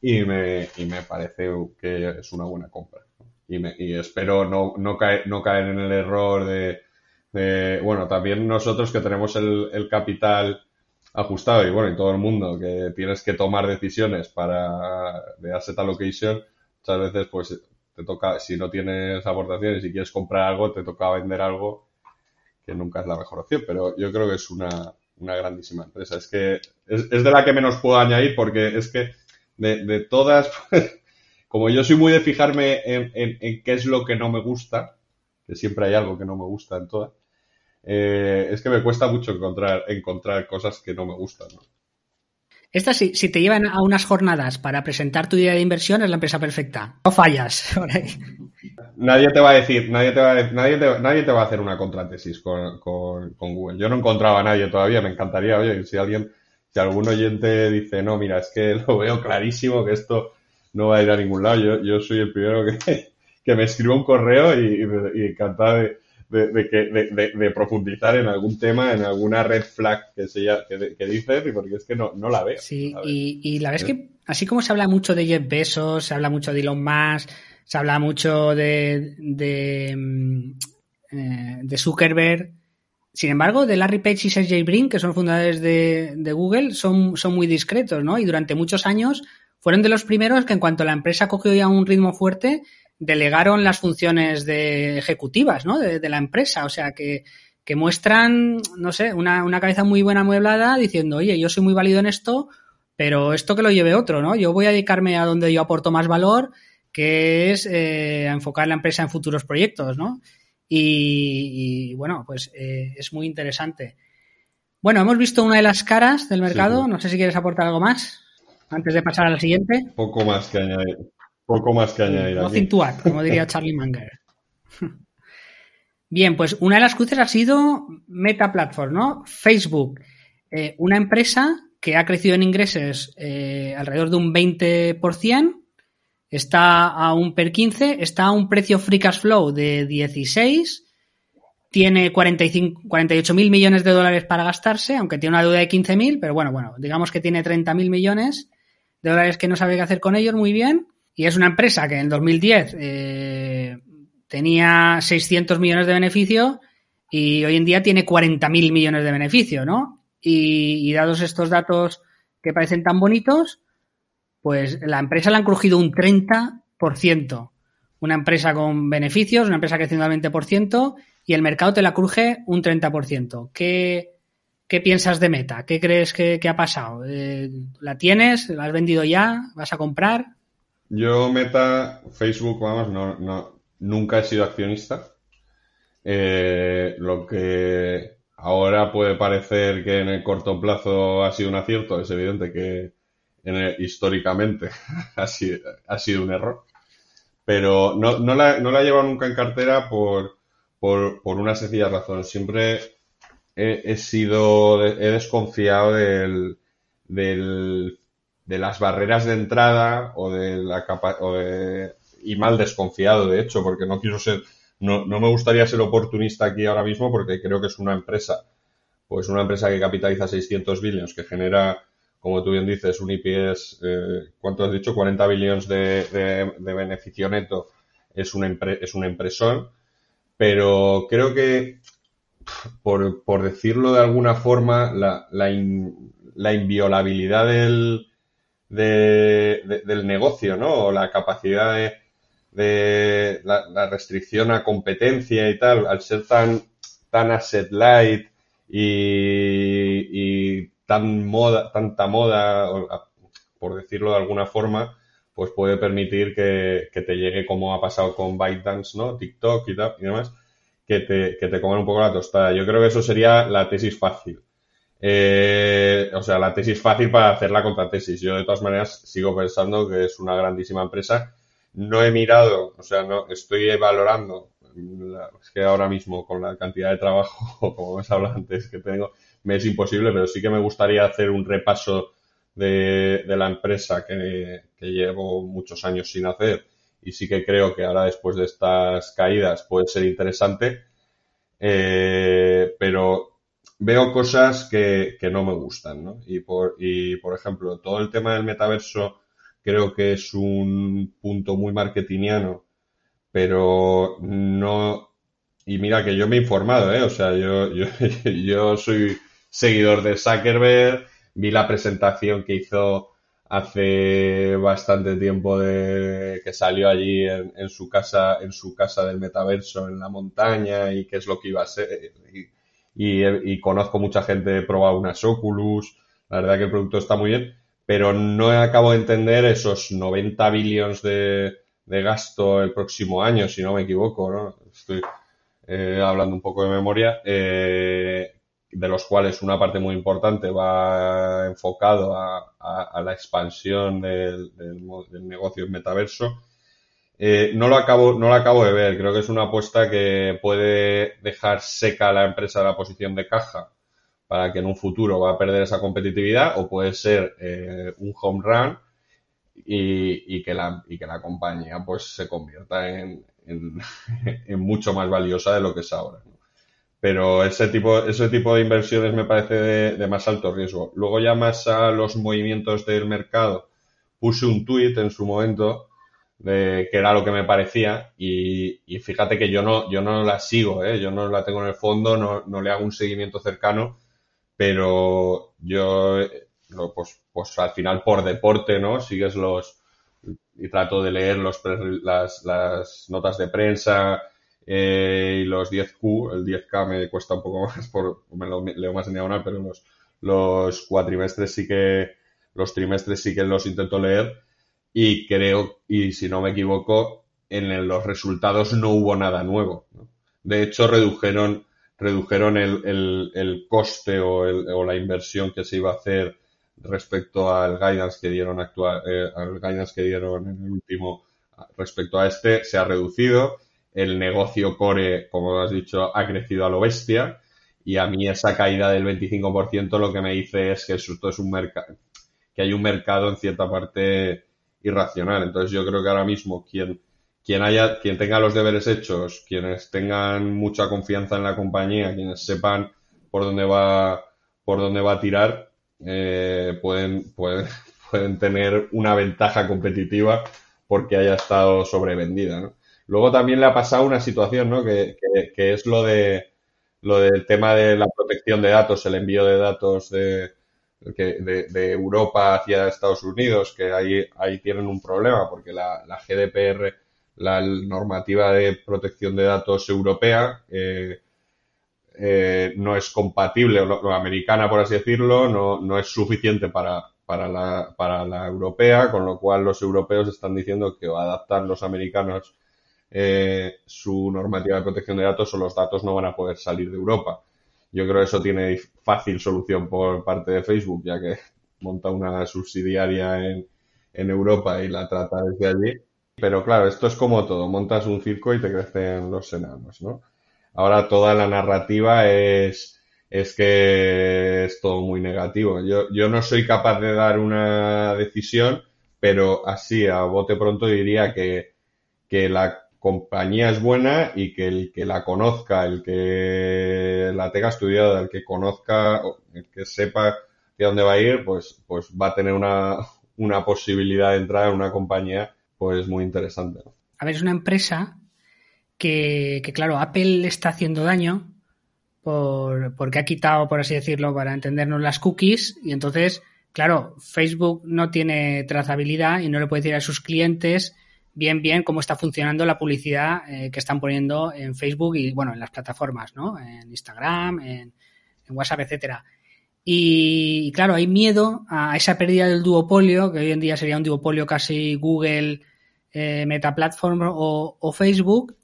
y me, y me parece que es una buena compra. Y, me, y espero no, no, caer, no caer en el error de, de, bueno, también nosotros que tenemos el, el capital ajustado y bueno, y todo el mundo que tienes que tomar decisiones para de asset allocation, muchas veces pues te toca, si no tienes aportaciones y quieres comprar algo, te toca vender algo que nunca es la mejor opción, pero yo creo que es una, una grandísima empresa. Es que es, de la que menos puedo añadir porque es que de, de todas, como yo soy muy de fijarme en, en, en, qué es lo que no me gusta, que siempre hay algo que no me gusta en todas, eh, es que me cuesta mucho encontrar, encontrar cosas que no me gustan. ¿no? Esta, si, si te llevan a unas jornadas para presentar tu idea de inversión, es la empresa perfecta. No fallas. nadie te va a decir, nadie te va a, nadie nadie te va a hacer una contratesis con, con, Google. Yo no encontraba a nadie todavía, me encantaría, oye, si alguien, si algún oyente dice, no, mira, es que lo veo clarísimo que esto no va a ir a ningún lado, yo, yo soy el primero que, que me escriba un correo y, y, y encantado de, de, de, de, profundizar en algún tema, en alguna red flag que, se, que, que dices, porque es que no, no la veo. Sí, y, y, la verdad es que así como se habla mucho de Jeff Bezos, se habla mucho de Elon Musk, se habla mucho de, de, mm, eh, de Zuckerberg, sin embargo, de Larry Page y Sergey Brin, que son fundadores de, de, Google, son, son muy discretos, ¿no? Y durante muchos años fueron de los primeros que en cuanto la empresa cogió ya un ritmo fuerte, delegaron las funciones de ejecutivas ¿no? de, la empresa. O sea, que, que muestran, no sé, una, una, cabeza muy buena amueblada diciendo, oye, yo soy muy válido en esto, pero esto que lo lleve otro, ¿no? Yo voy a dedicarme a donde yo aporto más valor, que es eh, enfocar la empresa en futuros proyectos, ¿no? Y, y bueno, pues eh, es muy interesante. Bueno, hemos visto una de las caras del mercado. Sí, no sé si quieres aportar algo más antes de pasar a la siguiente. Poco más que añadir. Poco más que añadir. Nothing to add, como diría Charlie Munger. Bien, pues una de las cruces ha sido Meta Platform, ¿no? Facebook, eh, una empresa que ha crecido en ingresos eh, alrededor de un 20%, está a un per 15, está a un precio free cash flow de 16, tiene 45, 48 mil millones de dólares para gastarse, aunque tiene una deuda de 15 mil, pero bueno, bueno, digamos que tiene 30 mil millones de dólares que no sabe qué hacer con ellos muy bien. Y es una empresa que en 2010 eh, tenía 600 millones de beneficio y hoy en día tiene 40.000 millones de beneficio, ¿no? Y, dados estos datos que parecen tan bonitos, pues la empresa la han crujido un 30%. Una empresa con beneficios, una empresa creciendo al 20% y el mercado te la cruje un 30%. ¿Qué, qué piensas de Meta? ¿Qué crees que, que ha pasado? Eh, ¿La tienes? ¿La has vendido ya? ¿Vas a comprar? Yo, Meta, Facebook, vamos, no, no, nunca he sido accionista. Eh, lo que ahora puede parecer que en el corto plazo ha sido un acierto, es evidente que históricamente ha sido, ha sido un error. Pero no, no, la, no la he llevado nunca en cartera por, por, por una sencilla razón. Siempre he, sido, he desconfiado del, del, de las barreras de entrada o de la capa, o de, y mal desconfiado, de hecho, porque no quiero ser, no, no me gustaría ser oportunista aquí ahora mismo porque creo que es una empresa, pues una empresa que capitaliza 600 billones, que genera, como tú bien dices, un IPS, eh, ¿cuánto has dicho? 40 billones de, de, beneficio neto, es un, es un empresón, pero creo que por, por decirlo de alguna forma, la, la, la inviolabilidad del, del negocio, ¿no? O la capacidad de, de la, restricción a competencia y tal, al ser tan, tan asset light y, y tan moda, tanta moda, por decirlo de alguna forma, pues puede permitir que, que te llegue como ha pasado con ByteDance, ¿no? TikTok y tal y demás que te, que te coman un poco la tostada. Yo creo que eso sería la tesis fácil. Eh, o sea, la tesis fácil para hacer la contratesis. Yo, de todas maneras, sigo pensando que es una grandísima empresa. No he mirado, o sea, no estoy valorando. es que ahora mismo, con la cantidad de trabajo, como hemos hablado antes, que tengo, me es imposible, pero sí que me gustaría hacer un repaso de, de la empresa que, que llevo muchos años sin hacer y sí que creo que ahora después de estas caídas puede ser interesante, eh, pero veo cosas que, que, no me gustan, ¿no? Y por, y por ejemplo, todo el tema del metaverso creo que es un punto muy marketingiano, pero no... Y mira que yo me he informado, ¿eh? O sea, yo, yo, yo soy seguidor de Zuckerberg, vi la presentación que hizo hace bastante tiempo de que salió allí en, su casa, en su casa del metaverso en la montaña y qué es lo que iba a ser. Y, conozco mucha gente he probado unas Oculus. La verdad que el producto está muy bien, pero no acabo de entender esos 90 billones de, de gasto el próximo año, si no me equivoco, ¿no? Estoy eh, hablando un poco de memoria. Eh, de los cuales una parte muy importante va enfocado a, la expansión del, negocio en metaverso. Eh, no, lo acabo, no lo acabo de ver, creo que es una apuesta que puede dejar seca a la empresa la posición de caja para que en un futuro va a perder esa competitividad o puede ser eh, un home run y, que la, y que la compañía pues se convierta en, en mucho más valiosa de lo que es ahora pero ese tipo, ese tipo de inversiones me parece de, más alto riesgo. Luego ya más a los movimientos del mercado, puse un tuit en su momento de que era lo que me parecía y, fíjate que yo no, yo no la sigo, ¿eh? yo no la tengo en el fondo, no, no le hago un seguimiento cercano, pero yo, pues, pues al final por deporte, ¿no? Sigues los, y trato de leer los, las, las notas de prensa, eh, y los 10Q, el 10K me cuesta un poco más, por, me lo leo más en diagonal, pero los, los cuatrimestres sí que, los trimestres sí que los intento leer y creo, y si no me equivoco, en los resultados no hubo nada nuevo. De hecho, redujeron, redujeron el, el, coste o, el, o, la inversión que se iba a hacer respecto al guidance que dieron actual, eh, al guidance que dieron en el último respecto a este, se ha reducido el negocio core, como has dicho, ha crecido a lo bestia y a mí esa caída del 25% lo que me dice es que esto es un mercado, que hay un mercado en cierta parte irracional. Entonces yo creo que ahora mismo quien, quien haya, quien tenga los deberes hechos, quienes tengan mucha confianza en la compañía, quienes sepan por dónde va, por dónde va a tirar, eh, pueden, pueden, pueden tener una ventaja competitiva porque haya estado sobrevendida. Luego también le ha pasado una situación, ¿no? Que, que, es lo de lo del tema de la protección de datos, el envío de datos de, de, de Europa hacia Estados Unidos, que ahí, ahí tienen un problema, porque la, la GDPR, la normativa de protección de datos europea, eh, eh, no es compatible, o la americana, por así decirlo, no, no es suficiente para, para, la, para la europea, con lo cual los europeos están diciendo que adaptan los americanos eh, su normativa de protección de datos o los datos no van a poder salir de Europa. Yo creo que eso tiene fácil solución por parte de Facebook, ya que monta una subsidiaria en, en Europa y la trata desde allí. Pero claro, esto es como todo, montas un circo y te crecen los enanos, ¿no? Ahora toda la narrativa es, es que es todo muy negativo. Yo, yo no soy capaz de dar una decisión, pero así a bote pronto diría que, que la compañía es buena y que el que la conozca, el que la tenga estudiada, el que conozca, el que sepa de dónde va a ir, pues, pues va a tener una, una posibilidad de entrar en una compañía pues muy interesante. A ver, es una empresa que, claro, Apple le está haciendo daño por, porque ha quitado, por así decirlo, para entendernos las cookies y entonces, claro, Facebook no tiene trazabilidad y no le puede decir a sus clientes bien, bien cómo está funcionando la publicidad eh, que están poniendo en Facebook y, bueno, en las plataformas, ¿no? En Instagram, en, WhatsApp, etcétera. Y, claro, hay miedo a esa pérdida del duopolio, que hoy en día sería un duopolio casi Google, eh, Meta Platform o, Facebook,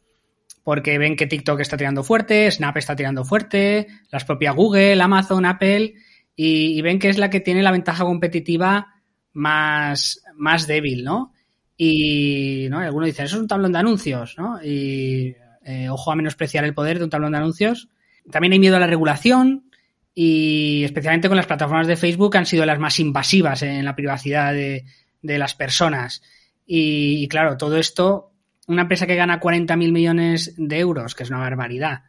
porque ven que TikTok está tirando fuerte, Snap está tirando fuerte, las propias Google, Amazon, Apple, y, ven que es la que tiene la ventaja competitiva más, más débil, ¿no? Y ¿no? algunos dicen, eso es un tablón de anuncios, ¿no? Y eh, ojo a menospreciar el poder de un tablón de anuncios. También hay miedo a la regulación, y especialmente con las plataformas de Facebook han sido las más invasivas en la privacidad de, las personas. Y, claro, todo esto, una empresa que gana 40.000 millones de euros, que es una barbaridad,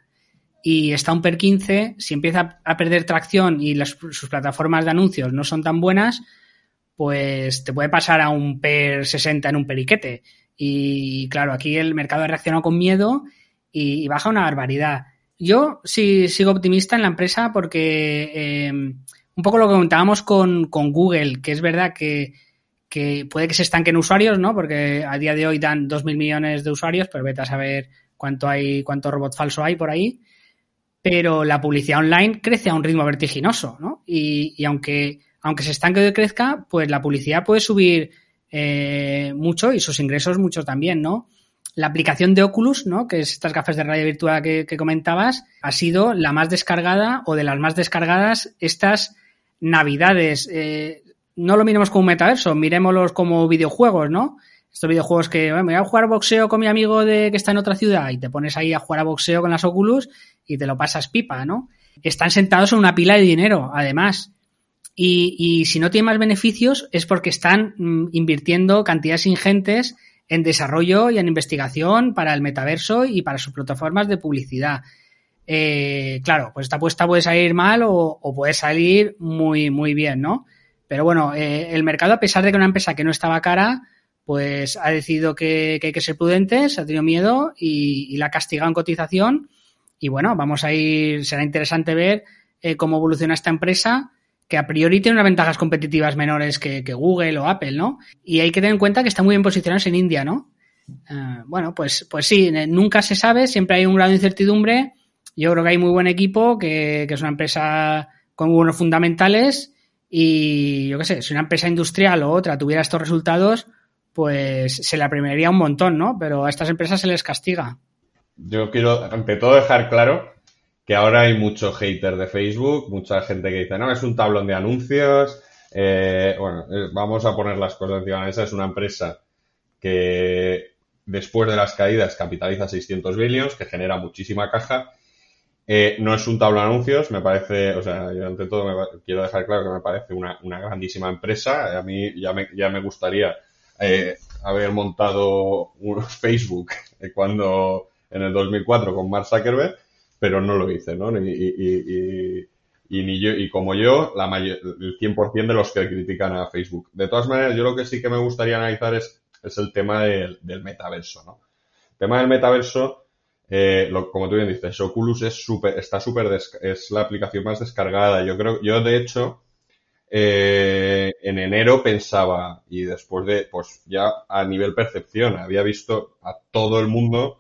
y está un PER 15, si empieza a perder tracción y sus plataformas de anuncios no son tan buenas, pues te puede pasar a un PER 60 en un periquete. Y claro, aquí el mercado ha reaccionado con miedo y baja una barbaridad. Yo sí sigo optimista en la empresa porque eh, un poco lo que comentábamos con, Google, que es verdad que, puede que se estanquen usuarios, ¿no? Porque a día de hoy dan 2.000 millones de usuarios, pero vete a saber cuánto hay, cuánto robot falso hay por ahí. Pero la publicidad online crece a un ritmo vertiginoso, ¿no? Y, aunque, aunque se estanque y crezca, pues la publicidad puede subir eh, mucho y sus ingresos mucho también, ¿no? La aplicación de Oculus, ¿no? que es estas gafas de realidad virtual que, comentabas, ha sido la más descargada o de las más descargadas estas navidades. Eh, no lo miremos como un metaverso, miremoslos como videojuegos, ¿no? Estos videojuegos que me voy a jugar boxeo con mi amigo de que está en otra ciudad y te pones ahí a jugar a boxeo con las Oculus y te lo pasas pipa, ¿no? Están sentados en una pila de dinero, además. Y, si no tienen más beneficios es porque están mm, invirtiendo cantidades ingentes en desarrollo y en investigación para el metaverso y para sus plataformas de publicidad. Eh, claro, pues esta apuesta puede salir mal o, puede salir muy, muy bien, ¿no? Pero bueno, eh, el mercado, a pesar de que una empresa que no estaba cara, pues ha decidido que, hay que ser prudentes, ha tenido miedo y, la ha castigado en cotización. Y bueno, vamos a ir, será interesante ver eh, cómo evoluciona esta empresa que a priori tiene unas ventajas competitivas menores que, Google o Apple, ¿no? Y hay que tener en cuenta que están muy bien posicionados en India, ¿no? Eh, bueno, pues, pues sí, nunca se sabe, siempre hay un grado de incertidumbre. Yo creo que hay muy buen equipo, que, es una empresa con buenos fundamentales y yo qué sé, si una empresa industrial o otra tuviera estos resultados, pues se la premiaría un montón, ¿no? Pero a estas empresas se les castiga. Yo quiero, ante todo, dejar claro que ahora hay mucho hater de Facebook, mucha gente que dice, no, es un tablón de anuncios. Eh, bueno, eh, vamos a poner las cosas encima de la mesa. Es una empresa que después de las caídas capitaliza 600 billions, que genera muchísima caja. Eh, no es un tablón de anuncios, me parece, o sea, yo ante todo me, quiero dejar claro que me parece una, grandísima empresa. A mí ya me, ya me gustaría haber montado un Facebook cuando en el 2004 con Mark Zuckerberg pero no lo hice, ¿no? Y, ni yo, y como yo, la el 100% de los que critican a Facebook. De todas maneras, yo lo que sí que me gustaría analizar es, es el tema del, metaverso, ¿no? El tema del metaverso, eh, como tú bien dices, Oculus es super, está súper, es la aplicación más descargada. Yo creo, yo de hecho, eh, en enero pensaba, y después de, pues ya a nivel percepción, había visto a todo el mundo,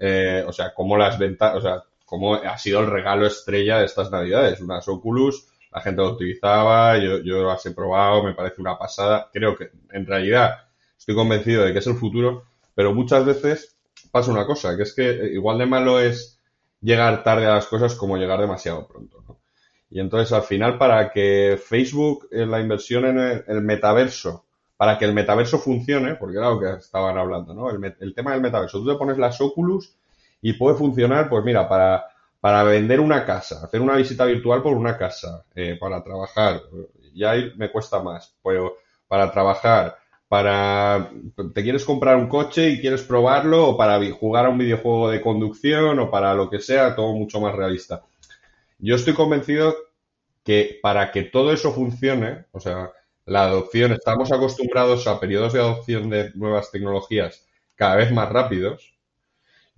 eh, o sea, como las ventas, o sea, como ha sido el regalo estrella de estas navidades. Unas Oculus, la gente lo utilizaba, yo, yo las he probado, me parece una pasada. Creo que en realidad estoy convencido de que es el futuro, pero muchas veces pasa una cosa, que es que igual de malo es llegar tarde a las cosas como llegar demasiado pronto. Y entonces al final para que Facebook, eh, la inversión en el, metaverso, para que el metaverso funcione, porque era lo que estaban hablando, ¿no? El, tema del metaverso, tú te pones las Oculus y puede funcionar, pues mira, para, para vender una casa, hacer una visita virtual por una casa, eh, para trabajar, ya me cuesta más, pero para trabajar, para te quieres comprar un coche y quieres probarlo o para jugar a un videojuego de conducción o para lo que sea, todo mucho más realista. Yo estoy convencido que para que todo eso funcione, o sea, la adopción, estamos acostumbrados a periodos de adopción de nuevas tecnologías cada vez más rápidos.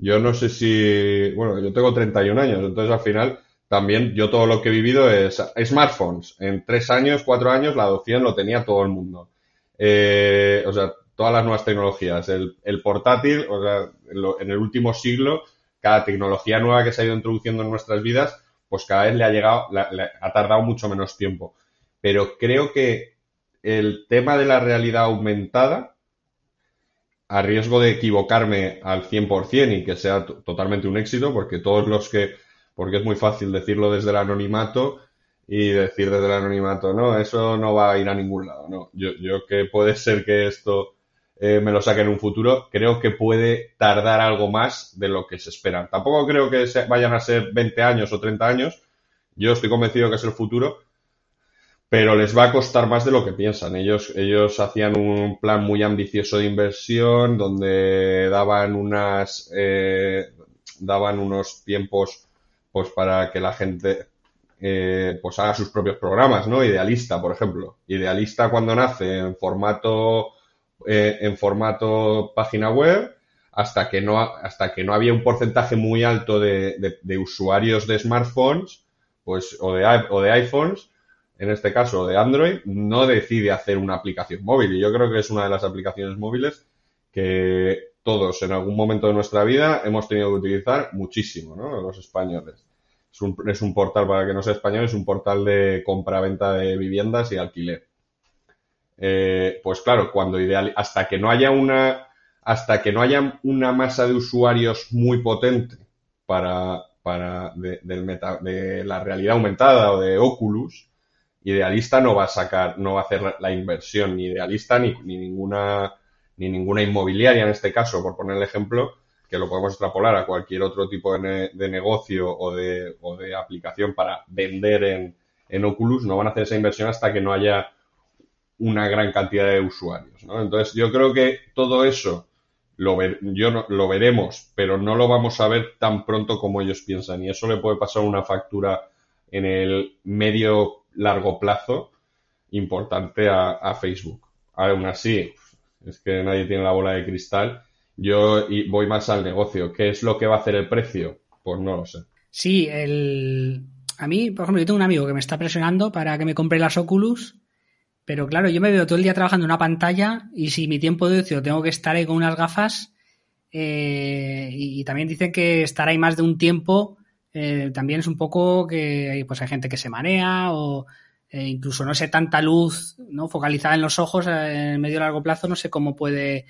Yo no sé si, bueno, yo tengo 31 años, entonces al final también yo todo lo que he vivido es smartphones. En tres años, cuatro años, la adopción lo tenía todo el mundo. Eh, o sea, todas las nuevas tecnologías. El, portátil, o sea, en, el último siglo, cada tecnología nueva que se ha ido introduciendo en nuestras vidas, pues cada vez le ha llegado, ha tardado mucho menos tiempo. Pero creo que el tema de la realidad aumentada, a riesgo de equivocarme al 100% y que sea totalmente un éxito, porque todos los que porque es muy fácil decirlo desde el anonimato y decir desde el anonimato, no, eso no va a ir a ningún lado, no. Yo, yo que puede ser que esto eh, me lo saque en un futuro, creo que puede tardar algo más de lo que se espera. Tampoco creo que vayan a ser 20 años o 30 años, yo estoy convencido que es el futuro, pero les va a costar más de lo que piensan. Ellos, ellos hacían un plan muy ambicioso de inversión donde daban unas, eh, daban unos tiempos pues para que la gente eh, pues haga sus propios programas, ¿no? Idealista, por ejemplo. Idealista cuando nace en formato eh, en formato página web hasta que no hasta que no había un porcentaje muy alto de, de, usuarios de smartphones pues o de o de iPhones en este caso de Android no decide hacer una aplicación móvil y yo creo que es una de las aplicaciones móviles que todos en algún momento de nuestra vida hemos tenido que utilizar muchísimo, ¿no? Los españoles. Es un, es un portal, para que no sea español, es un portal de compra-venta de viviendas y alquiler. Eh, pues claro, cuando ideal, hasta que no haya una, hasta que no haya una masa de usuarios muy potente para, para de, del meta, de la realidad aumentada o de Oculus, Idealista no va a sacar, no va a hacer la inversión ni Idealista ni, ni ninguna ni ninguna inmobiliaria en este caso, por poner el ejemplo, que lo podemos extrapolar a cualquier otro tipo de, negocio o de, o de, aplicación para vender en, en, Oculus, no van a hacer esa inversión hasta que no haya una gran cantidad de usuarios. ¿no? Entonces, yo creo que todo eso lo, yo no, lo veremos, pero no lo vamos a ver tan pronto como ellos piensan. Y eso le puede pasar una factura en el medio largo plazo importante a, Facebook. Aún así, es que nadie tiene la bola de cristal. Yo voy más al negocio. ¿Qué es lo que va a hacer el precio? Pues no lo sé. Sí, el... a mí, por ejemplo, yo tengo un amigo que me está presionando para que me compre las Oculus, pero claro, yo me veo todo el día trabajando en una pantalla y si mi tiempo de ocio tengo que estar ahí con unas gafas, eh, y, también dicen que estar ahí más de un tiempo eh, también es un poco que pues hay gente que se marea o eh, incluso no sé tanta luz no focalizada en los ojos eh, en medio largo plazo no sé cómo puede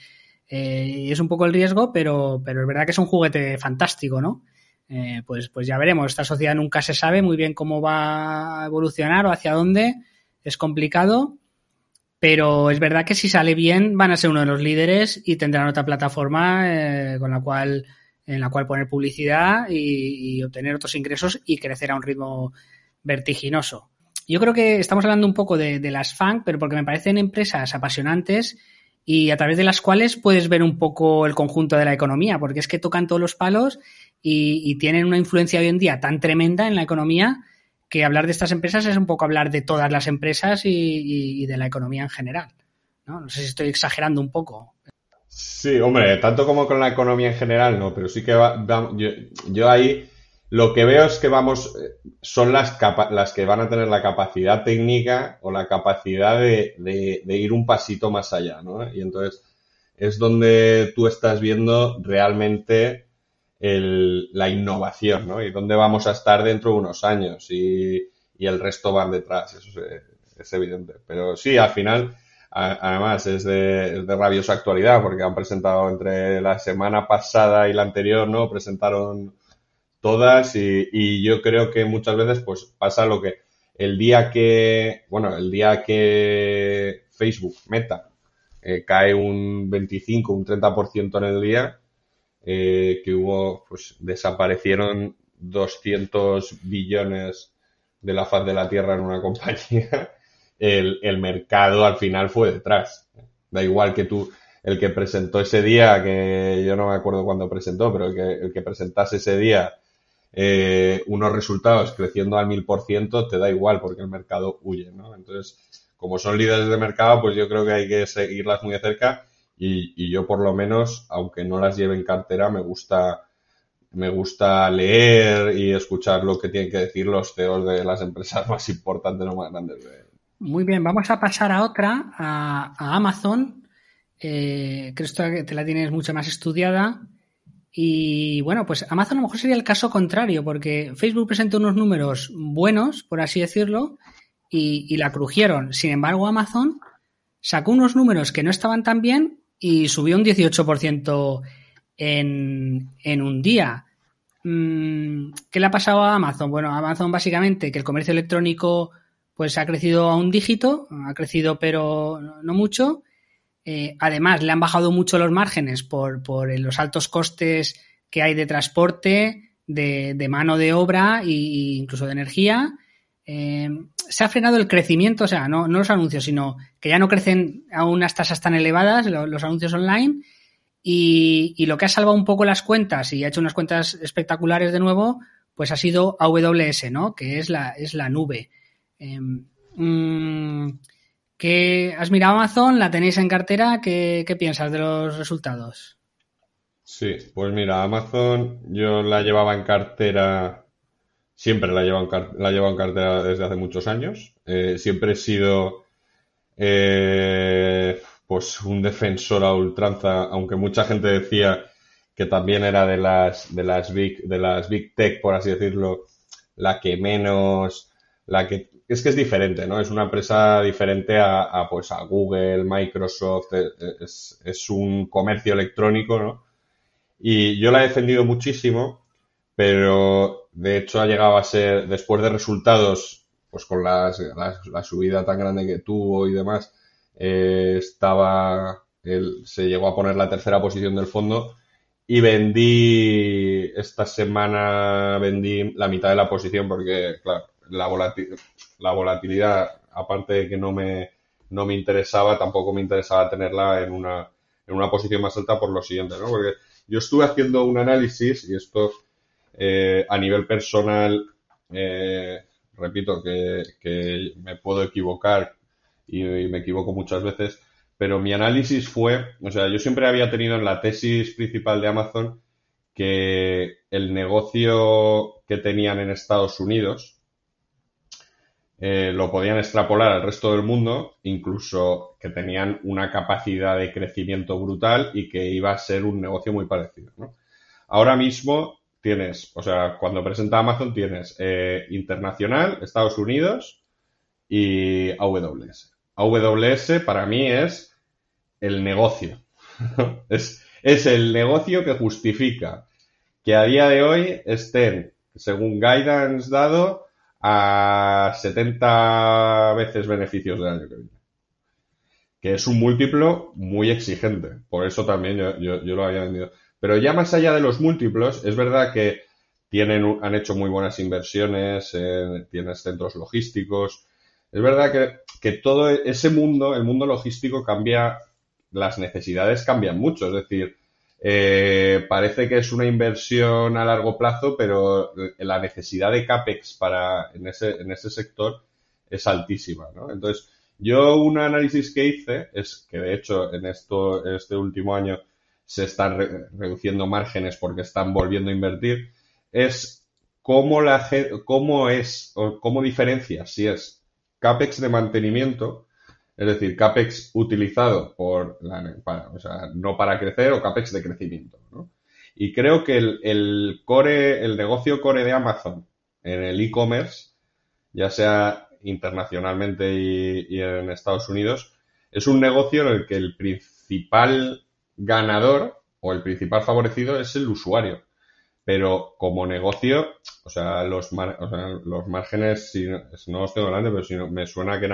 es un poco el riesgo pero pero es verdad que es un juguete fantástico no pues pues ya veremos esta sociedad nunca se sabe muy bien cómo va a evolucionar o hacia dónde es complicado pero es verdad que si sale bien van a ser uno de los líderes y tendrán otra plataforma con la cual en la cual poner publicidad y, obtener otros ingresos y crecer a un ritmo vertiginoso. Yo creo que estamos hablando un poco de, las FANG, pero porque me parecen empresas apasionantes y a través de las cuales puedes ver un poco el conjunto de la economía, porque es que tocan todos los palos y, tienen una influencia hoy en día tan tremenda en la economía que hablar de estas empresas es un poco hablar de todas las empresas y, de la economía en general. ¿no? sé si estoy exagerando un poco. Sí, hombre, tanto como con la economía en general, no, pero sí que yo ahí lo que veo es que vamos, eh, son las, las que van a tener la capacidad técnica o la capacidad de, ir un pasito más allá, ¿no? Y entonces es donde tú estás viendo realmente la innovación, ¿no? Y dónde vamos a estar dentro de unos años y, el resto van detrás, eso es, evidente. Pero sí, al final, además es de, de rabiosa actualidad porque han presentado entre la semana pasada y la anterior, ¿no? Presentaron todas y, yo creo que muchas veces pues pasa lo que el día que, bueno, el día que Facebook, Meta, eh, cae un 25, un 30% en el día, eh, que hubo, pues desaparecieron 200 billones de la faz de la Tierra en una compañía, el, el mercado al final fue detrás. Da igual que tú, el que presentó ese día, que yo no me acuerdo cuándo presentó, pero el que, el que presentase ese día eh, unos resultados creciendo al mil por ciento, te da igual porque el mercado huye, ¿no? Entonces, como son líderes de mercado, pues yo creo que hay que seguirlas muy de cerca y, y yo por lo menos, aunque no las lleve en cartera, me gusta me gusta leer y escuchar lo que tienen que decir los CEOs de las empresas más importantes o más grandes. Muy bien, vamos a pasar a otra, a, Amazon. Eh, creo que te la tienes mucho más estudiada. Y bueno, pues Amazon a lo mejor sería el caso contrario, porque Facebook presentó unos números buenos, por así decirlo, y, y, la crujieron. Sin embargo, Amazon sacó unos números que no estaban tan bien y subió un 18% en, en un día. Mm, ¿Qué le ha pasado a Amazon? Bueno, Amazon básicamente que el comercio electrónico pues ha crecido a un dígito, ha crecido pero no mucho. Eh, además, le han bajado mucho los márgenes por, los altos costes que hay de transporte, de, mano de obra e incluso de energía. Eh, se ha frenado el crecimiento, o sea, no, los anuncios, sino que ya no crecen a unas tasas tan elevadas los, anuncios online y, lo que ha salvado un poco las cuentas y ha hecho unas cuentas espectaculares de nuevo, pues ha sido AWS, ¿no? Que es la nube. Eh, mmm, ¿qué, ¿Has mirado Amazon? ¿La tenéis en cartera? ¿Qué, ¿Qué, piensas de los resultados? Sí, pues mira, Amazon yo la llevaba en cartera, siempre la llevo en, la llevo en cartera desde hace muchos años. Eh, siempre he sido... Eh, pues un defensor a ultranza, aunque mucha gente decía que también era de las de las big de las big tech por así decirlo, la que menos la que es que es diferente, ¿no? Es una empresa diferente a, pues a Google, Microsoft, eh, es, es, un comercio electrónico, ¿no? Y yo la he defendido muchísimo, pero de hecho ha llegado a ser, después de resultados, pues con las, las, la subida tan grande que tuvo y demás, eh, estaba, el, se llegó a poner la tercera posición del fondo y vendí, esta semana vendí la mitad de la posición porque, claro, la, volatil, la volatilidad, aparte de que no me, no me interesaba, tampoco me interesaba tenerla en una, en una posición más alta por lo siguiente, ¿no? Porque yo estuve haciendo un análisis y esto eh, a nivel personal, eh, repito que, me puedo equivocar y, me equivoco muchas veces, pero mi análisis fue, o sea, yo siempre había tenido en la tesis principal de Amazon que el negocio que tenían en Estados Unidos eh, lo podían extrapolar al resto del mundo, incluso que tenían una capacidad de crecimiento brutal y que iba a ser un negocio muy parecido. Ahora mismo tienes, o sea, cuando presenta Amazon tienes eh, internacional, Estados Unidos y AWS. AWS para mí es el negocio. es, es el negocio que justifica que a día de hoy estén, según guidance dado, a 70 veces beneficios del año que viene. Que es un múltiplo muy exigente. Por eso también yo, yo, lo había vendido. Pero ya más allá de los múltiplos, es verdad que tienen, han hecho muy buenas inversiones, eh, tienes centros logísticos, es verdad que, que, todo ese mundo, el mundo logístico cambia, las necesidades cambian mucho, es decir, eh, parece que es una inversión a largo plazo, pero la necesidad de CAPEX para, en, ese, en ese sector es altísima, ¿no? Entonces, yo un análisis que hice es que de hecho en esto, este último año se están re reduciendo márgenes porque están volviendo a invertir, es cómo la cómo es o cómo diferencia si es CAPEX de mantenimiento, es decir, CAPEX utilizado por la, para, o sea, no para crecer o CAPEX de crecimiento. ¿no? Y creo que el, core, el negocio core de Amazon en el e-commerce, ya sea internacionalmente y, en Estados Unidos, es un negocio en el que el principal ganador o el principal favorecido es el usuario. pero como negocio, o sea, los, los márgenes, si, no los tengo delante, pero si me suena que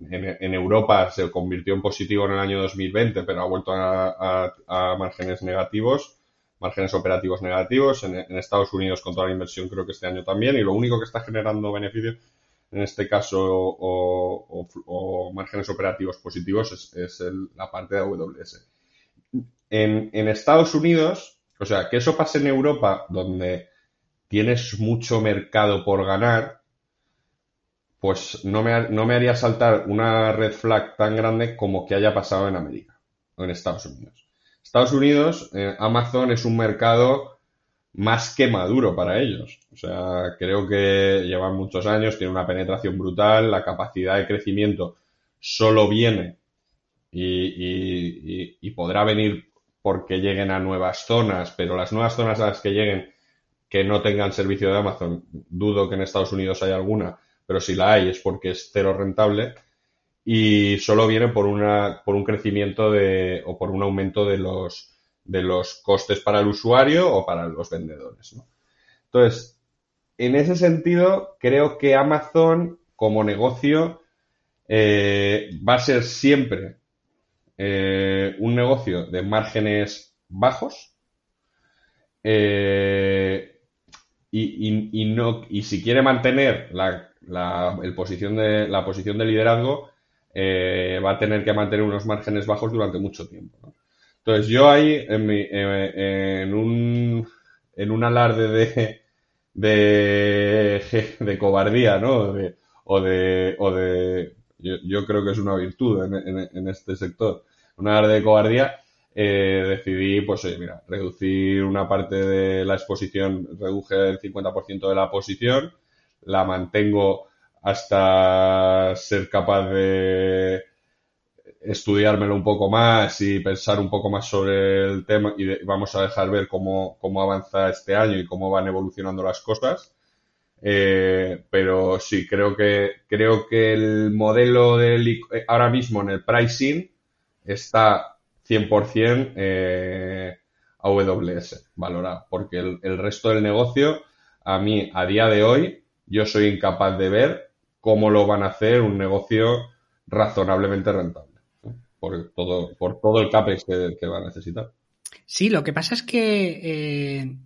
en, Europa se convirtió en positivo en el año 2020, pero ha vuelto a, márgenes negativos, márgenes operativos negativos. En, Estados Unidos con toda la inversión creo que este año también, y lo único que está generando beneficios en este caso o, márgenes operativos positivos es, la parte de AWS. En, en Estados Unidos, o sea, que eso pase en Europa, donde tienes mucho mercado por ganar, pues no me, no me haría saltar una red flag tan grande como que haya pasado en América o en Estados Unidos. Estados Unidos, eh, Amazon es un mercado más que maduro para ellos. O sea, creo que llevan muchos años, tiene una penetración brutal, la capacidad de crecimiento solo viene y, y podrá venir porque lleguen a nuevas zonas, pero las nuevas zonas a las que lleguen que no tengan servicio de Amazon, dudo que en Estados Unidos haya alguna, pero si la hay es porque es cero rentable y solo viene por una por un crecimiento de o por un aumento de los de los costes para el usuario o para los vendedores. Entonces, en ese sentido, creo que Amazon como negocio eh, va a ser siempre eh, un negocio de márgenes bajos eh, y, no, y si quiere mantener la, el posición de, la posición de liderazgo, eh, va a tener que mantener unos márgenes bajos durante mucho tiempo. Entonces yo ahí en, mi, en, un, en un alarde de, de, de cobardía, ¿no? o de, o de yo, creo que es una virtud en, en este sector una área de cobardía, eh, decidí, pues oye, mira, reducir una parte de la exposición, reduje el 50% de la posición, la mantengo hasta ser capaz de estudiármelo un poco más y pensar un poco más sobre el tema y vamos a dejar ver cómo, cómo avanza este año y cómo van evolucionando las cosas. Eh, pero sí, creo que, creo que el modelo del, ahora mismo en el pricing está 100% eh, AWS valorado, porque el, resto del negocio, a mí, a día de hoy, yo soy incapaz de ver cómo lo van a hacer un negocio razonablemente rentable, por, todo, por todo el CAPEX que, va a necesitar. Sí, lo que pasa es que eh,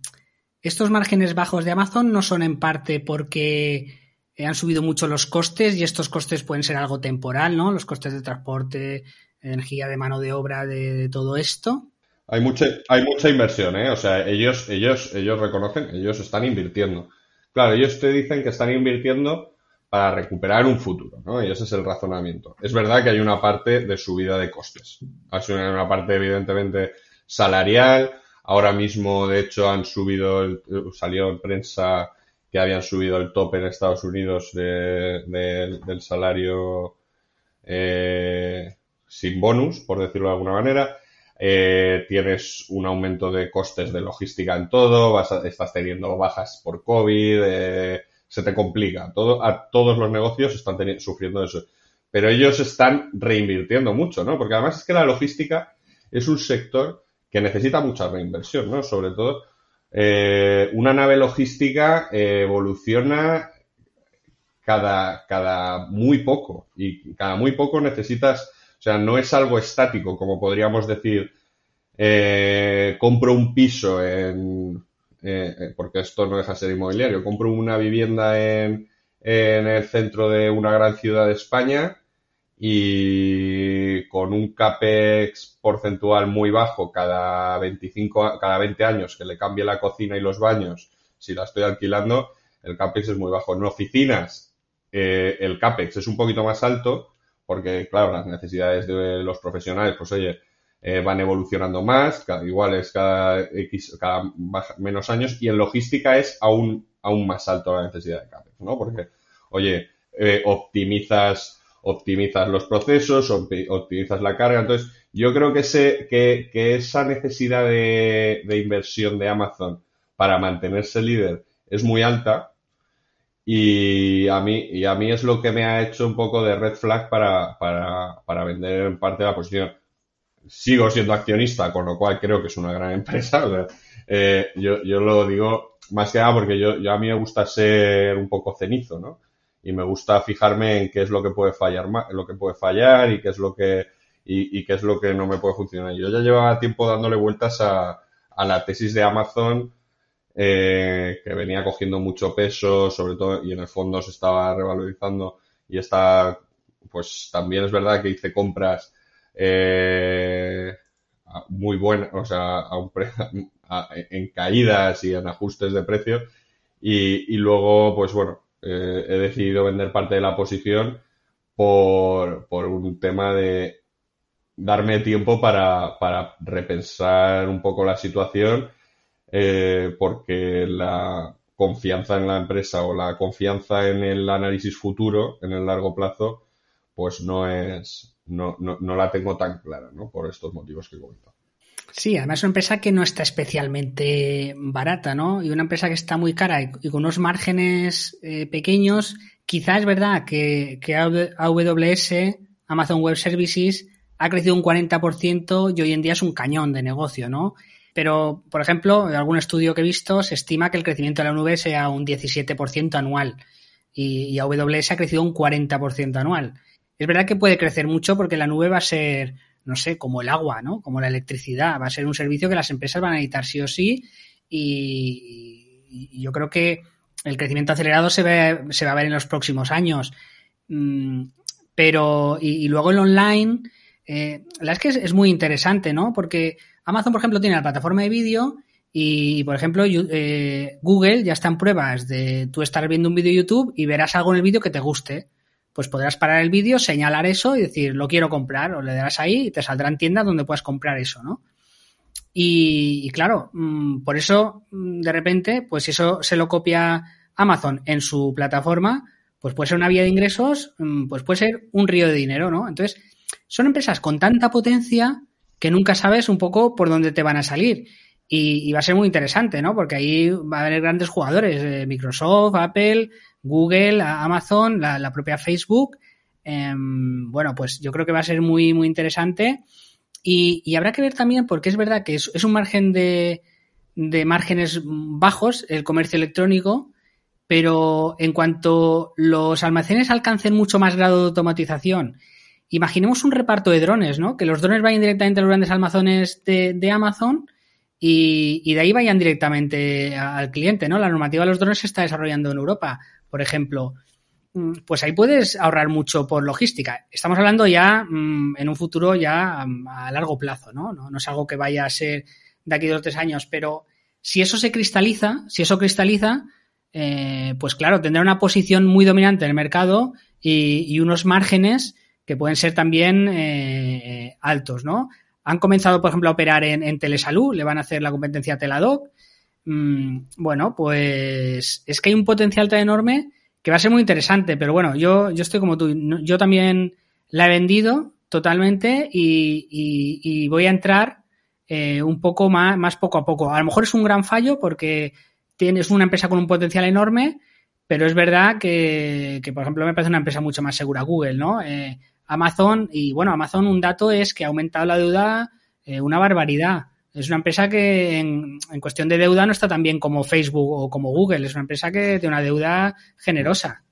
estos márgenes bajos de Amazon no son en parte porque han subido mucho los costes y estos costes pueden ser algo temporal, ¿no? Los costes de transporte, energía de mano de obra de, todo esto. Hay mucha, hay mucha inversión, ¿eh? O sea, ellos, ellos, ellos reconocen, ellos están invirtiendo. Claro, ellos te dicen que están invirtiendo para recuperar un futuro, ¿no? Y ese es el razonamiento. Es verdad que hay una parte de subida de costes. Hay una parte, evidentemente, salarial. Ahora mismo, de hecho, han subido, el, salió en prensa que habían subido el tope en Estados Unidos del salario eh, sin bonus, por decirlo de alguna manera. Eh, tienes un aumento de costes de logística en todo, estás teniendo bajas por COVID, eh, se te complica. Todo, a todos los negocios están sufriendo eso. Pero ellos están reinvirtiendo mucho, ¿no? Porque además es que la logística es un sector que necesita mucha reinversión, ¿no? Sobre todo, eh, una nave logística evoluciona cada, cada muy poco y cada muy poco necesitas sea, no es algo estático, como podríamos decir, eh, compro un piso en, eh, eh, porque esto no deja de ser inmobiliario, compro una vivienda en, en el centro de una gran ciudad de España y con un CAPEX porcentual muy bajo cada 25, cada 20 años que le cambie la cocina y los baños, si la estoy alquilando, el CAPEX es muy bajo. En oficinas, el CAPEX es un poquito más alto, porque claro, las necesidades de los profesionales, pues oye, eh, van evolucionando más, cada, igual es cada X, cada menos años, y en logística es aún, aún más alto la necesidad de CAPEX, ¿no? Porque, oye, eh, optimizas, optimizas los procesos, optimizas la carga, entonces yo creo que, ese, que, que esa necesidad de, de inversión de Amazon para mantenerse líder es muy alta, y a mí, y a mí es lo que me ha hecho un poco de red flag para, para, para vender en parte de la posición. sigo siendo accionista, con lo cual creo que es una gran empresa. Eh, yo, yo lo digo más que nada porque yo, yo a mí me gusta ser un poco cenizo, ¿no? Y me gusta fijarme en qué es lo que puede fallar, lo que puede fallar y qué es lo que y, qué es lo que no me puede funcionar. Yo ya llevaba tiempo dándole vueltas a, a la tesis de Amazon eh, que venía cogiendo mucho peso, sobre todo, y en el fondo se estaba revalorizando y está, pues también es verdad que hice compras eh, muy buenas, o sea, en caídas y en ajustes de precio. Y, y luego, pues bueno, eh, he decidido vender parte de la posición por, por un tema de darme tiempo para, para repensar un poco la situación eh, porque la confianza en la empresa o la confianza en el análisis futuro, en el largo plazo, pues no es, no, no, no la tengo tan clara, ¿no? Por estos motivos que he comentado. Sí, además es una empresa que no está especialmente barata, ¿no? Y una empresa que está muy cara y, con unos márgenes eh, pequeños. Quizás es verdad que, que AWS, Amazon Web Services, ha crecido un 40% y hoy en día es un cañón de negocio, ¿no? Pero, por ejemplo, en algún estudio que he visto, se estima que el crecimiento de la nube sea un 17% anual y, AWS ha crecido un 40% anual. Es verdad que puede crecer mucho porque la nube va a ser, no sé, como el agua, ¿no? Como la electricidad. Va a ser un servicio que las empresas van a necesitar sí o sí y, yo creo que el crecimiento acelerado se, va a ver en los próximos años. Mm, pero, y, luego el online, eh, la es que es, muy interesante, ¿no? Porque Amazon, por ejemplo, tiene la plataforma de vídeo y, por ejemplo, eh, Google ya está en pruebas de tú estar viendo un vídeo de YouTube y verás algo en el vídeo que te guste. Pues podrás parar el vídeo, señalar eso y decir, lo quiero comprar, o le darás ahí y te saldrán tiendas donde puedas comprar eso, ¿no? Y, claro, mm, por eso, mm, de repente, pues si eso se lo copia Amazon en su plataforma, pues puede ser una vía de ingresos, mm, pues puede ser un río de dinero, ¿no? Entonces, son empresas con tanta potencia que nunca sabes un poco por dónde te van a salir. Y, va a ser muy interesante, ¿no? Porque ahí va a haber grandes jugadores, eh, Microsoft, Apple, Google, Amazon, la, propia Facebook. Em, bueno, pues yo creo que va a ser muy, muy interesante. Y, habrá que ver también, porque es verdad que es, un margen de, de, márgenes bajos el comercio electrónico, pero en cuanto los almacenes alcancen mucho más grado de automatización imaginemos un reparto de drones, ¿no? Que los drones vayan directamente a los grandes almacenes de, Amazon y, de ahí vayan directamente al cliente, ¿no? La normativa de los drones se está desarrollando en Europa, por ejemplo. Mm, pues ahí puedes ahorrar mucho por logística. Estamos hablando ya mm, en un futuro ya mm, a largo plazo, ¿no? ¿no? es algo que vaya a ser de aquí a dos o tres años, pero si eso se cristaliza, si eso cristaliza, eh, pues claro, tendrá una posición muy dominante en el mercado y unos márgenes que pueden ser también eh, altos, ¿no? Han comenzado, por ejemplo, a operar en, telesalud, le van a hacer la competencia a Teladoc. Mm, bueno, pues es que hay un potencial tan enorme que va a ser muy interesante, pero bueno, yo, yo estoy como tú, yo también la he vendido totalmente y, voy a entrar eh, un poco más, más poco a poco. A lo mejor es un gran fallo porque tienes una empresa con un potencial enorme, pero es verdad que, que, por ejemplo, me parece una empresa mucho más segura Google, ¿no? Eh, Amazon, y bueno, Amazon un dato es que ha aumentado la deuda eh, una barbaridad. Es una empresa que en, cuestión de deuda no está tan bien como Facebook o como Google. Es una empresa que tiene una deuda generosa.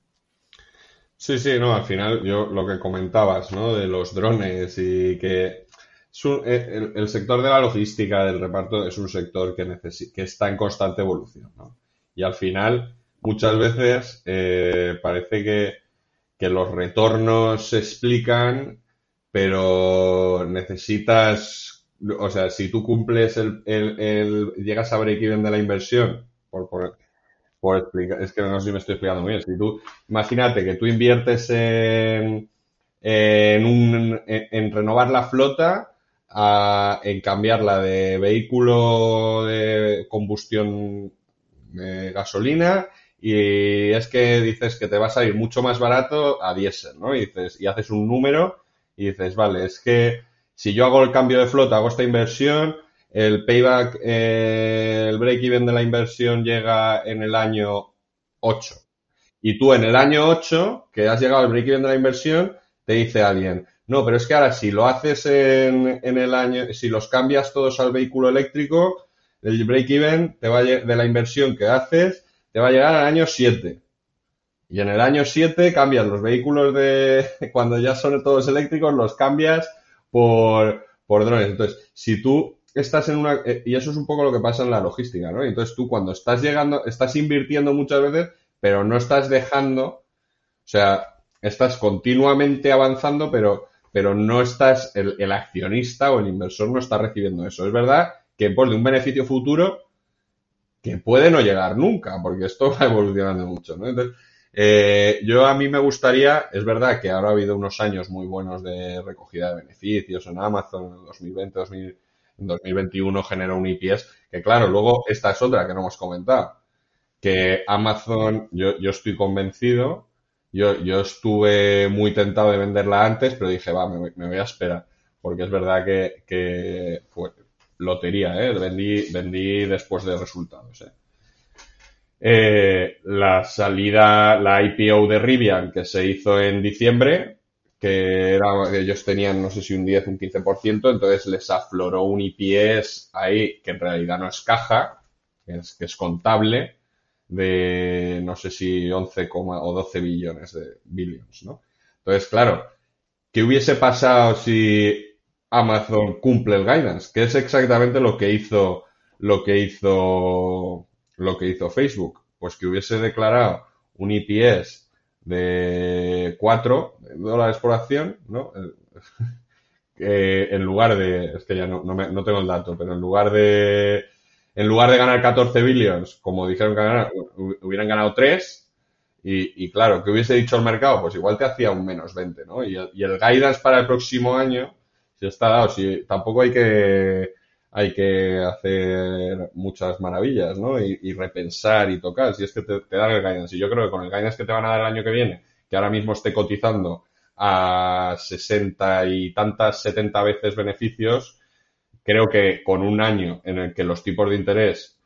Sí, sí, no, al final yo lo que comentabas, ¿no? De los drones y que eh, el, sector de la logística, del reparto, es un sector que, que está en constante evolución, ¿no? Y al final, muchas veces eh, parece que que los retornos se explican, pero necesitas, o sea, si tú cumples el, el, llegas a break-even de la inversión, por, por, por, explicar, es que no sé si me estoy explicando bien, si tú, imagínate que tú inviertes en, en, un, en, renovar la flota, en cambiarla de vehículo de combustión de gasolina y es que dices que te va a salir mucho más barato a diésel, ¿no? Y dices, y haces un número y dices, vale, es que si yo hago el cambio de flota, hago esta inversión, el payback, eh, el break-even de la inversión llega en el año 8. Y tú en el año 8, que has llegado al break-even de la inversión, te dice alguien, no, pero es que ahora si lo haces en, en el año, si los cambias todos al vehículo eléctrico, el break-even de la inversión que haces te va a llegar al año 7. Y en el año 7 cambias los vehículos de, cuando ya son todos eléctricos, los cambias por, por drones. Entonces, si tú estás en una, eh, y eso es un poco lo que pasa en la logística, ¿no? Entonces tú cuando estás llegando, estás invirtiendo muchas veces, pero no estás dejando, o sea, estás continuamente avanzando, pero, pero no estás, el, el accionista o el inversor no está recibiendo eso. Es verdad que por de un beneficio futuro que puede no llegar nunca, porque esto va evolucionando mucho, ¿no? Entonces, eh, yo a mí me gustaría, es verdad que ahora ha habido unos años muy buenos de recogida de beneficios en Amazon, en 2020, 2000, en 2021 generó un IPS, que claro, luego esta es otra que no hemos comentado, que Amazon, yo, yo estoy convencido, yo, yo estuve muy tentado de venderla antes, pero dije, va, me, me voy a esperar, porque es verdad que, que fue lotería, ¿eh? vendí, después de resultados. ¿eh? Eh, la salida, la IPO de Rivian, que se hizo en diciembre, que ellos tenían no sé si un 10, un 15%, entonces les afloró un IPS ahí que en realidad no es caja, que es, que es contable, de no sé si 11, o 12 billones de billions, ¿no? Entonces, claro, ¿qué hubiese pasado si Amazon cumple el guidance? Que es exactamente lo que hizo, lo que hizo, lo que hizo Facebook. Pues que hubiese declarado un EPS de 4 dólares por acción, ¿no? en lugar de, es que ya no, no, tengo el dato, pero en lugar de, en lugar de ganar 14 billions, como dijeron que ganar, hubieran ganado 3, y, claro, que hubiese dicho el mercado? Pues igual te hacía un menos 20, ¿no? Y y el guidance para el próximo año, si está dado, si tampoco hay que, hay que hacer muchas maravillas, ¿no? Y, repensar y tocar, si es que te, dan el guidance. Y yo creo que con el guidance que te van a dar el año que viene, que ahora mismo esté cotizando a 60 y tantas, 70 veces beneficios, creo que con un año en el que los tipos de interés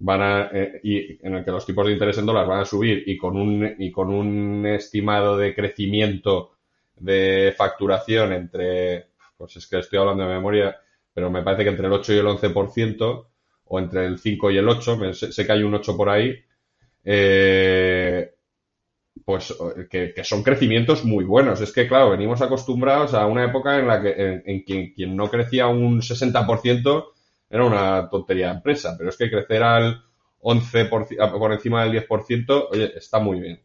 van a, eh, y en el que los tipos de interés en dólares van a subir y con un, y con un estimado de crecimiento de facturación entre, pues es que estoy hablando de memoria, pero me parece que entre el 8 y el 11%, o entre el 5 y el 8, sé, que hay un 8 por ahí, eh, pues que, son crecimientos muy buenos. Es que, claro, venimos acostumbrados a una época en la que en, quien, no crecía un 60% era una tontería de empresa, pero es que crecer al 11% por, por encima del 10%, oye, está muy bien.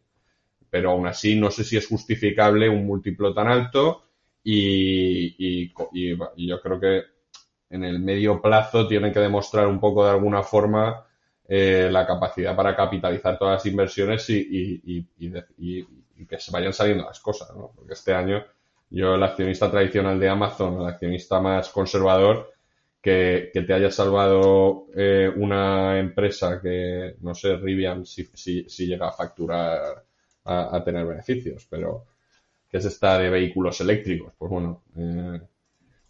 Pero aún así no sé si es justificable un múltiplo tan alto y, y yo creo que en el medio plazo tienen que demostrar un poco de alguna forma eh, la capacidad para capitalizar todas las inversiones y, que se vayan saliendo las cosas, ¿no? Porque este año yo, el accionista tradicional de Amazon, el accionista más conservador, que, te haya salvado eh, una empresa que, no sé, Rivian, si, si, llega a facturar, a, tener beneficios, pero que es esta de vehículos eléctricos, pues bueno, eh,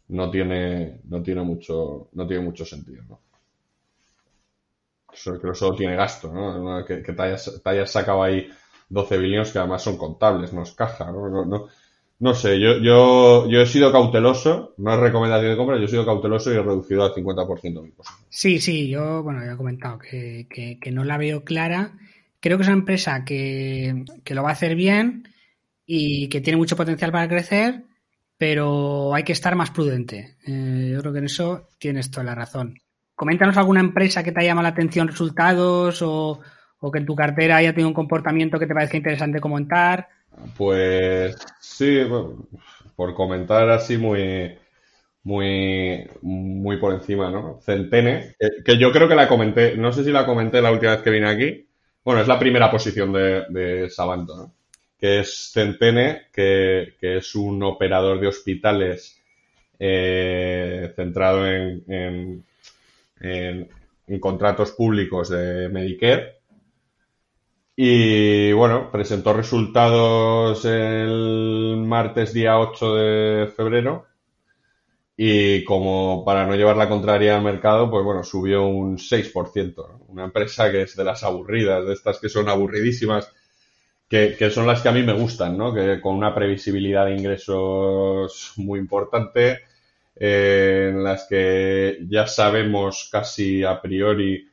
no tiene, no tiene mucho, no tiene mucho sentido, ¿no? Creo que solo tiene gasto, ¿no? Que, te, hayas, sacado ahí 12 billones que además son contables, no es caja, ¿no? no, no, sé, yo, yo, yo he sido cauteloso, no es recomendación de compra, yo he sido cauteloso y he reducido al 50% mi posición. Sí, sí, yo, bueno, ya he comentado que, que, que, no la veo clara. Creo que es una empresa que, que lo va a hacer bien y que tiene mucho potencial para crecer, pero hay que estar más prudente. Eh, yo creo que en eso tienes toda la razón. Coméntanos alguna empresa que te haya llamado la atención resultados o, que en tu cartera haya tenido un comportamiento que te parezca interesante comentar. Pues sí, por comentar así muy, muy, muy por encima, ¿no? Centene, que, yo creo que la comenté, no sé si la comenté la última vez que vine aquí. Bueno, es la primera posición de, de Sabanto, ¿no? Que es Centene, que, es un operador de hospitales eh, centrado en, en, contratos públicos de Medicare. Y bueno, presentó resultados el martes día 8 de febrero. Y como para no llevar la contraria al mercado, pues bueno, subió un 6%. Una empresa que es de las aburridas, de estas que son aburridísimas que, son las que a mí me gustan, ¿no? Que con una previsibilidad de ingresos muy importante, eh, en las que ya sabemos casi a priori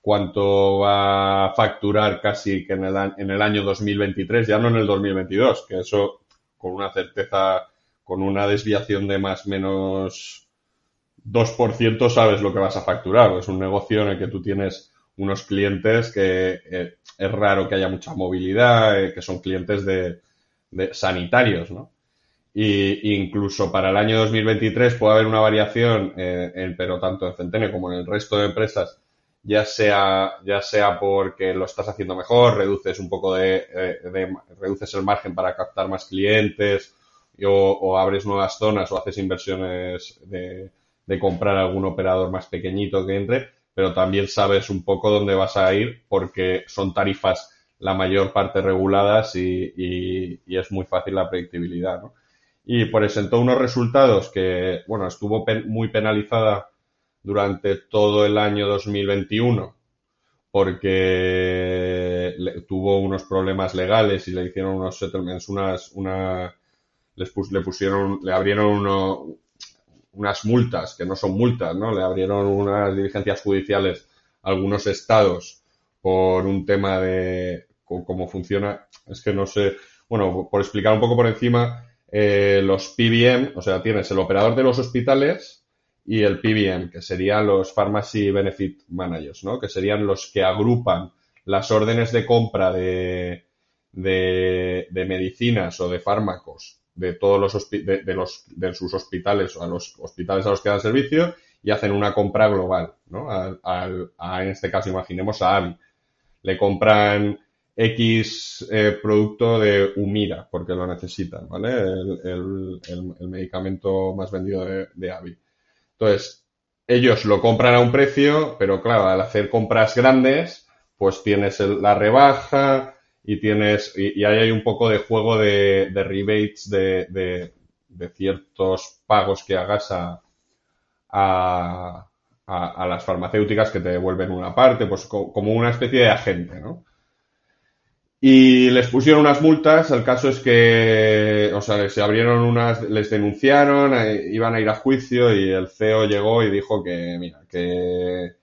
cuánto va a facturar casi que en el, en el año 2023, ya no en el 2022, que eso con una certeza, con una desviación de más menos 2% sabes lo que vas a facturar. Es un negocio en el que tú tienes unos clientes que eh, es raro que haya mucha movilidad, eh, que son clientes de, sanitarios, ¿no? Y incluso para el año 2023 puede haber una variación, eh, en, pero tanto en Centene como en el resto de empresas, ya sea, ya sea porque lo estás haciendo mejor, reduces un poco de, reduces el margen para captar más clientes, o, abres nuevas zonas o haces inversiones de, de comprar algún operador más pequeñito que entre, pero también sabes un poco dónde vas a ir porque son tarifas la mayor parte reguladas y, es muy fácil la predictibilidad, ¿no? Y presentó unos resultados que, bueno, estuvo muy penalizada durante todo el año 2021 porque tuvo unos problemas legales y le hicieron unos settlements, unas, una, les le pusieron, le abrieron uno, unas multas, que no son multas, ¿no? Le abrieron unas diligencias judiciales a algunos estados por un tema de cómo funciona. Es que no sé, bueno, por explicar un poco por encima, eh, los PBM, o sea, tienes el operador de los hospitales y el PBM, que serían los Pharmacy Benefit Managers, ¿no? Que serían los que agrupan las órdenes de compra de, de, de medicinas o de fármacos de todos los, de, los de sus hospitales o a los hospitales a los que dan servicio y hacen una compra global, ¿no? Al, en este caso, imaginemos a AVI. Le compran X eh, producto de Humira porque lo necesitan, ¿vale? El, el, medicamento más vendido de, de, AVI. Entonces, ellos lo compran a un precio, pero claro, al hacer compras grandes, pues tienes la rebaja, y tienes, y, ahí hay un poco de juego de, rebates de, ciertos pagos que hagas a, a, las farmacéuticas que te devuelven una parte, pues como una especie de agente, ¿no? Y les pusieron unas multas, el caso es que, o sea, se abrieron unas, les denunciaron, eh, iban a ir a juicio y el CEO llegó y dijo que, mira, que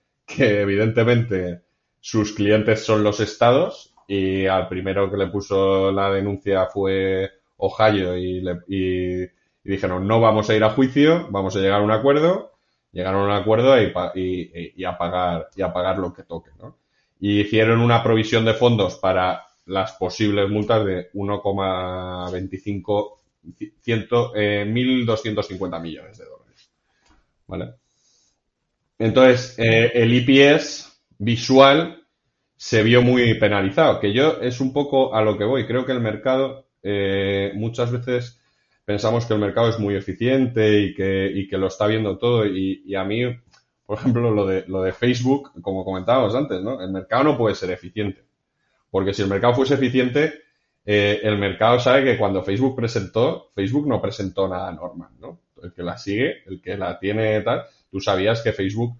evidentemente sus clientes son los estados y al primero que le puso la denuncia fue Ohio y, dijeron no vamos a ir a juicio, vamos a llegar a un acuerdo, llegaron a un acuerdo y, a pagar y a pagar lo que toque. Y hicieron una provisión de fondos para las posibles multas de 1,25 eh, 1.250 millones de dólares, ¿vale? Entonces, eh, el IPS visual se vio muy penalizado, que yo es un poco a lo que voy. Creo que el mercado, eh, muchas veces pensamos que el mercado es muy eficiente y que, y que lo está viendo todo y, a mí, por ejemplo, lo de, lo de Facebook, como comentábamos antes, ¿no? El mercado no puede ser eficiente. Porque si el mercado fuese eficiente, eh, el mercado sabe que cuando Facebook presentó, Facebook no presentó nada normal, ¿no? El que la sigue, el que la tiene tal, tú sabías que Facebook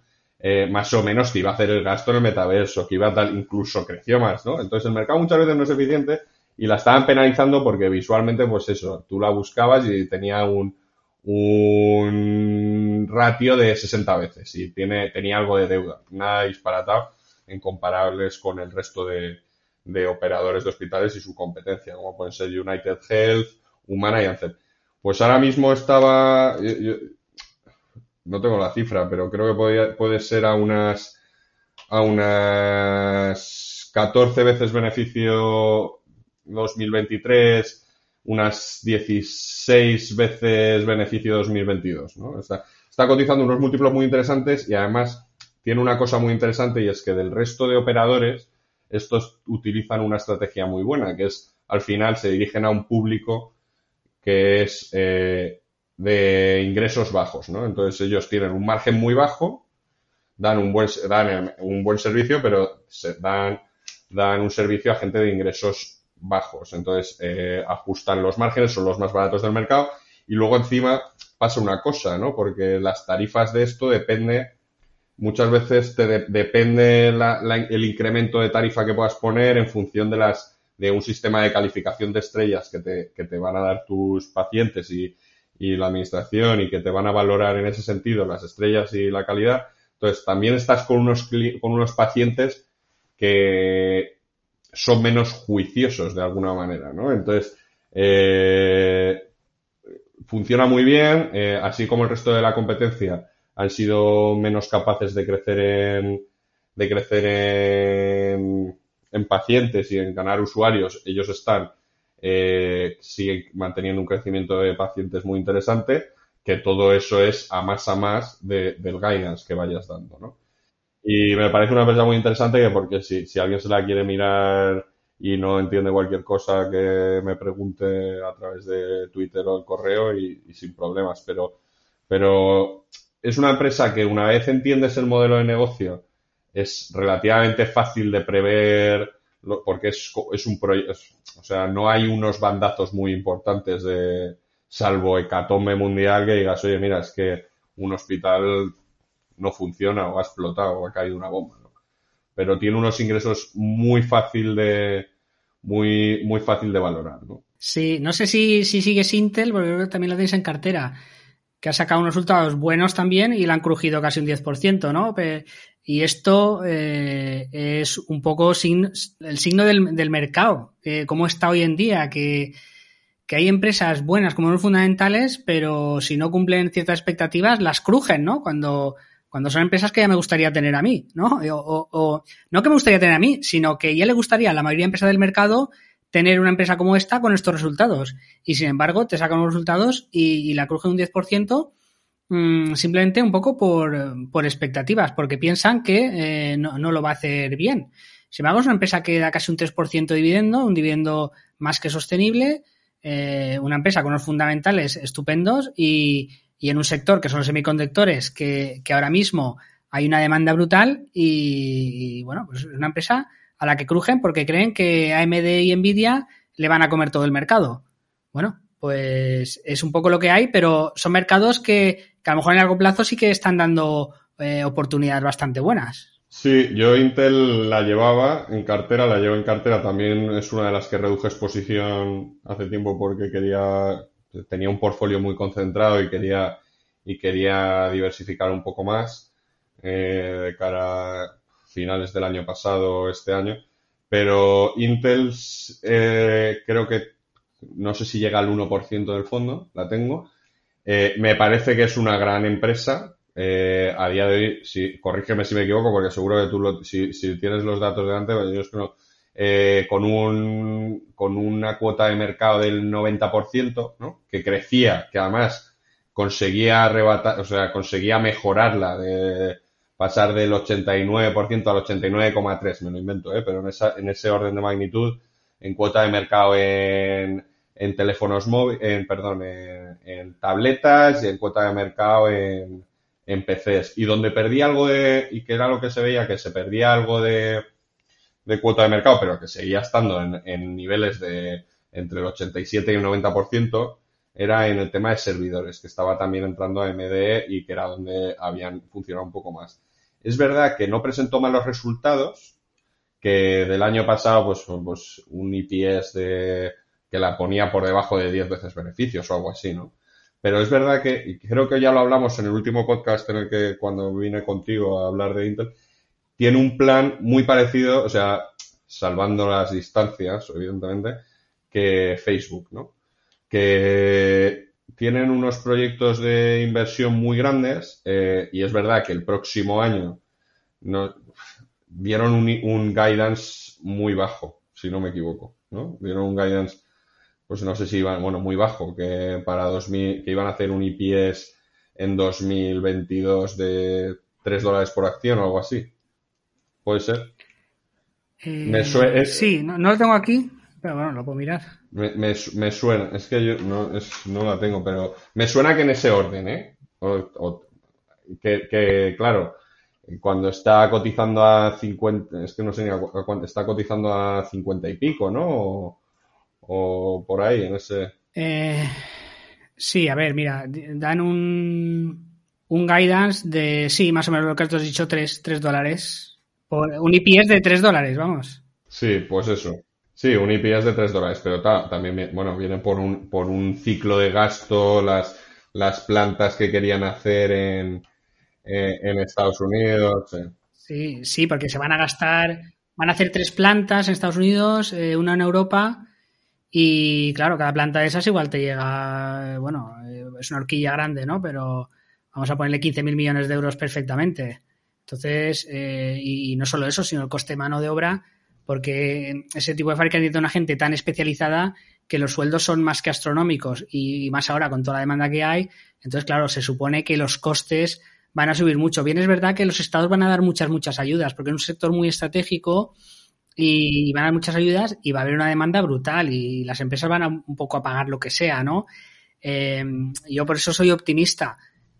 eh, más o menos que iba a hacer el gasto en el metaverso, que iba a dar, incluso creció más, ¿no? Entonces el mercado muchas veces no es eficiente y la estaban penalizando porque visualmente, pues eso, tú la buscabas y tenía un, un ratio de 60 veces y tiene, tenía algo de deuda, nada disparatado en comparables con el resto de, de operadores de hospitales y su competencia, como pueden ser United Health, Humana y Anthem. Pues ahora mismo estaba, no tengo la cifra, pero creo que puede, puede ser a unas, a unas 14 veces beneficio 2023, unas 16 veces beneficio 2022, ¿no? Está, está cotizando unos múltiplos muy interesantes y además tiene una cosa muy interesante y es que del resto de operadores, estos utilizan una estrategia muy buena, que es al final se dirigen a un público que es eh, de ingresos bajos, ¿no? Entonces ellos tienen un margen muy bajo, dan un buen, dan un buen servicio, pero se dan, dan un servicio a gente de ingresos bajos. Entonces eh, ajustan los márgenes, son los más baratos del mercado y luego encima pasa una cosa, ¿no? Porque las tarifas de esto depende, muchas veces te depende el incremento de tarifa que puedas poner en función de las de un sistema de calificación de estrellas que te, que te van a dar tus pacientes y, y la administración y que te van a valorar en ese sentido las estrellas y la calidad. Entonces, también estás con unos, con unos pacientes que son menos juiciosos de alguna manera, ¿no? Entonces, eh, funciona muy bien, eh, así como el resto de la competencia han sido menos capaces de crecer en, de crecer en, en pacientes y en ganar usuarios, ellos están eh, siguen manteniendo un crecimiento de pacientes muy interesante, que todo eso es a más a más del guidance que vayas dando, ¿no? Y me parece una empresa muy interesante que porque si, si alguien se la quiere mirar y no entiende cualquier cosa que me pregunte a través de Twitter o el correo y, sin problemas, pero, pero es una empresa que una vez entiendes el modelo de negocio es relativamente fácil de prever porque es, es un proyecto, o sea, no hay unos bandazos muy importantes de, salvo hecatombe mundial que digas, oye, mira, es que un hospital no funciona o ha explotado o ha caído una bomba, ¿no? Pero tiene unos ingresos muy fácil de, muy, muy fácil de valorar, ¿no? Sí, no sé si, si sigues Intel, porque también lo tenéis en cartera, que ha sacado unos resultados buenos también y la han crujido casi un 10%, ¿no? Y esto eh, es un poco el signo del, mercado, eh, cómo está hoy en día, que, hay empresas buenas como no fundamentales, pero si no cumplen ciertas expectativas, las crujen, ¿no? Cuando, cuando son empresas que ya me gustaría tener a mí, ¿no? O, o, no que me gustaría tener a mí, sino que ya le gustaría a la mayoría de empresas del mercado tener una empresa como esta con estos resultados. Y sin embargo, te sacan los resultados y, y la crujen un 10% Mm, simplemente un poco por, expectativas, porque piensan que eh, no, lo va a hacer bien. Sin embargo, es una empresa que da casi un 3% de dividendo, un dividendo más que sostenible, eh, una empresa con unos fundamentales estupendos y, en un sector que son los semiconductores, que, ahora mismo hay una demanda brutal y, bueno, pues es una empresa a la que crujen porque creen que AMD y Nvidia le van a comer todo el mercado. Bueno, pues es un poco lo que hay, pero son mercados que, que a lo mejor en largo plazo sí que están dando eh, oportunidades bastante buenas. Sí, yo Intel la llevaba en cartera, la llevo en cartera, también es una de las que reduje exposición hace tiempo porque quería, tenía un portfolio muy concentrado y quería, y quería diversificar un poco más eh, de cara a finales del año pasado, este año. Pero Intel eh, creo que no sé si llega al 1% del fondo, la tengo. Eh, me parece que es una gran empresa. Eh, a día de hoy, si, corrígeme si me equivoco, porque seguro que tú, lo, si, si, tienes los datos delante, pues eh, con, un, con una cuota de mercado del 90%, ¿no? que crecía, que además conseguía arrebatar, o sea, conseguía mejorarla, de pasar del 89% al 89,3%, me lo invento, ¿eh? pero en, esa, en ese orden de magnitud, en cuota de mercado en, en teléfonos móviles, en, perdón, en, tabletas y en cuota de mercado en, en PCs. Y donde perdí algo de, y que era lo que se veía, que se perdía algo de, de cuota de mercado, pero que seguía estando en, en niveles de entre el 87 y el 90%, era en el tema de servidores, que estaba también entrando a MDE y que era donde habían funcionado un poco más. Es verdad que no presentó malos resultados, que del año pasado, pues, pues un IPS de que la ponía por debajo de 10 veces beneficios o algo así, ¿no? Pero es verdad que, y creo que ya lo hablamos en el último podcast en el que cuando vine contigo a hablar de Intel, tiene un plan muy parecido, o sea, salvando las distancias, evidentemente, que Facebook, ¿no? Que tienen unos proyectos de inversión muy grandes eh, y es verdad que el próximo año no, dieron un, un guidance muy bajo, si no me equivoco, ¿no? Dieron un guidance pues no sé si iban, bueno, muy bajo, que para 2000, que iban a hacer un IPS en 2022 de 3 dólares por acción o algo así. ¿Puede ser? Eh, me suena, sí, no, lo tengo aquí, pero bueno, lo puedo mirar. Me, me, suena, es que yo no, es, no la tengo, pero me suena que en ese orden, ¿eh? O, que, que, claro, cuando está cotizando a 50, es que no sé ni a, cuánto, está cotizando a 50 y pico, ¿no? O, o por ahí, en ese. Eh, sí, a ver, mira, dan un, un guidance de, sí, más o menos lo que has dicho, 3, dólares. Por, un IPS de 3 dólares, vamos. Sí, pues eso. Sí, un IPS de 3 dólares, pero también, bueno, viene por un, por un ciclo de gasto, las, las plantas que querían hacer en, eh, en Estados Unidos. Sí, sí, porque se van a gastar, van a hacer tres plantas en Estados Unidos, eh, una en Europa y claro, cada planta de esas igual te llega, bueno, eh, es una horquilla grande, ¿no? Pero vamos a ponerle 15.000 millones de euros perfectamente. Entonces, y, no solo eso, sino el coste mano de obra, porque ese tipo de fábrica necesita una gente tan especializada que los sueldos son más que astronómicos y más ahora con toda la demanda que hay. Entonces, claro, se supone que los costes van a subir mucho. Bien es verdad que los estados van a dar muchas, muchas ayudas, porque es un sector muy estratégico y van a dar muchas ayudas y va a haber una demanda brutal y las empresas van a un poco a pagar lo que sea, ¿no? Eh, yo por eso soy optimista.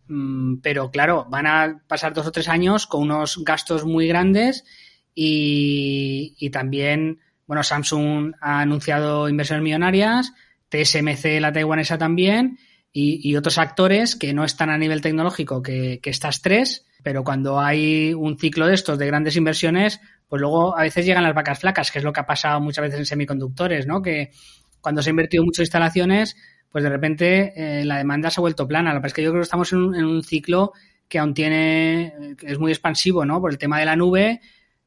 Mm, pero claro, van a pasar dos o tres años con unos gastos muy grandes y, y también, bueno, Samsung ha anunciado inversiones millonarias, TSMC, la taiwanesa también, y, otros actores que no están a nivel tecnológico que, estas tres, pero cuando hay un ciclo de estos de grandes inversiones, pues luego a veces llegan las vacas flacas, que es lo que ha pasado muchas veces en semiconductores, ¿no? Que cuando se ha invertido mucho en instalaciones, pues de repente eh, la demanda se ha vuelto plana. Lo que pasa es que yo creo que estamos en un, en un ciclo que aún tiene, que es muy expansivo, ¿no? Por el tema de la nube,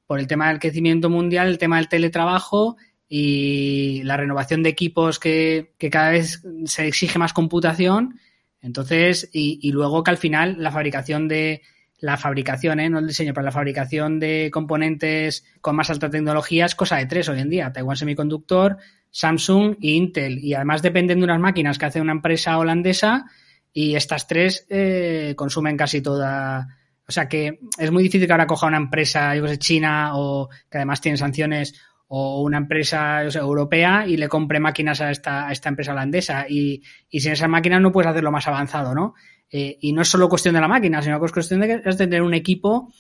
por el tema del crecimiento mundial, el tema del teletrabajo y la renovación de equipos que, que cada vez se exige más computación. Entonces, y, y, luego que al final la fabricación de la fabricación, ¿eh? no el diseño, pero la fabricación de componentes con más alta tecnología es cosa de tres hoy en día. Taiwan Semiconductor, Samsung e Intel. Y además dependen de unas máquinas que hace una empresa holandesa y estas tres eh, consumen casi toda. O sea que es muy difícil que ahora coja una empresa, yo sé, China o que además tiene sanciones o una empresa europea y le compre máquinas a esta, a esta empresa holandesa. Y, y sin esas máquinas no puedes hacerlo más avanzado, ¿no? Eh, y no es solo cuestión de la máquina, sino que es cuestión de, tener un equipo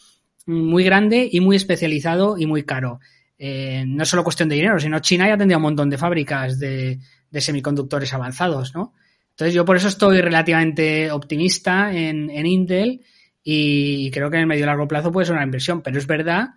muy grande y muy especializado y muy caro. Eh, no es solo cuestión de dinero, sino China ya tendría un montón de fábricas de, de semiconductores avanzados, ¿no? Entonces yo por eso estoy relativamente optimista en, en Intel y creo que en el medio y largo plazo puede ser una inversión, pero es verdad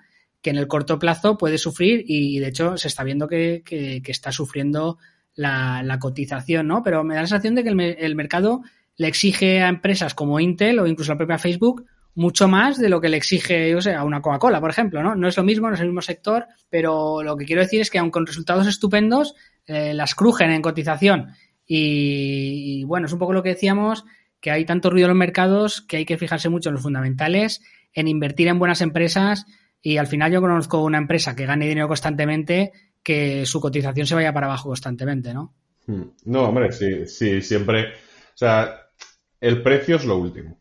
que en el corto plazo puede sufrir y de hecho se está viendo que, que, está sufriendo la, cotización, ¿no? Pero me da la sensación de que el, mercado le exige a empresas como Intel o incluso la propia Facebook mucho más de lo que le exige, yo sé, a una Coca-Cola, por ejemplo, ¿no? No es lo mismo, no es el mismo sector, pero lo que quiero decir es que aun con resultados estupendos, eh, las crujen en cotización. Y, bueno, es un poco lo que decíamos, que hay tanto ruido en los mercados que hay que fijarse mucho en los fundamentales, en invertir en buenas empresas y al final yo conozco una empresa que gane dinero constantemente que su cotización se vaya para abajo constantemente, ¿no? Hmm. No, hombre, sí, sí, siempre. O sea, el precio es lo último.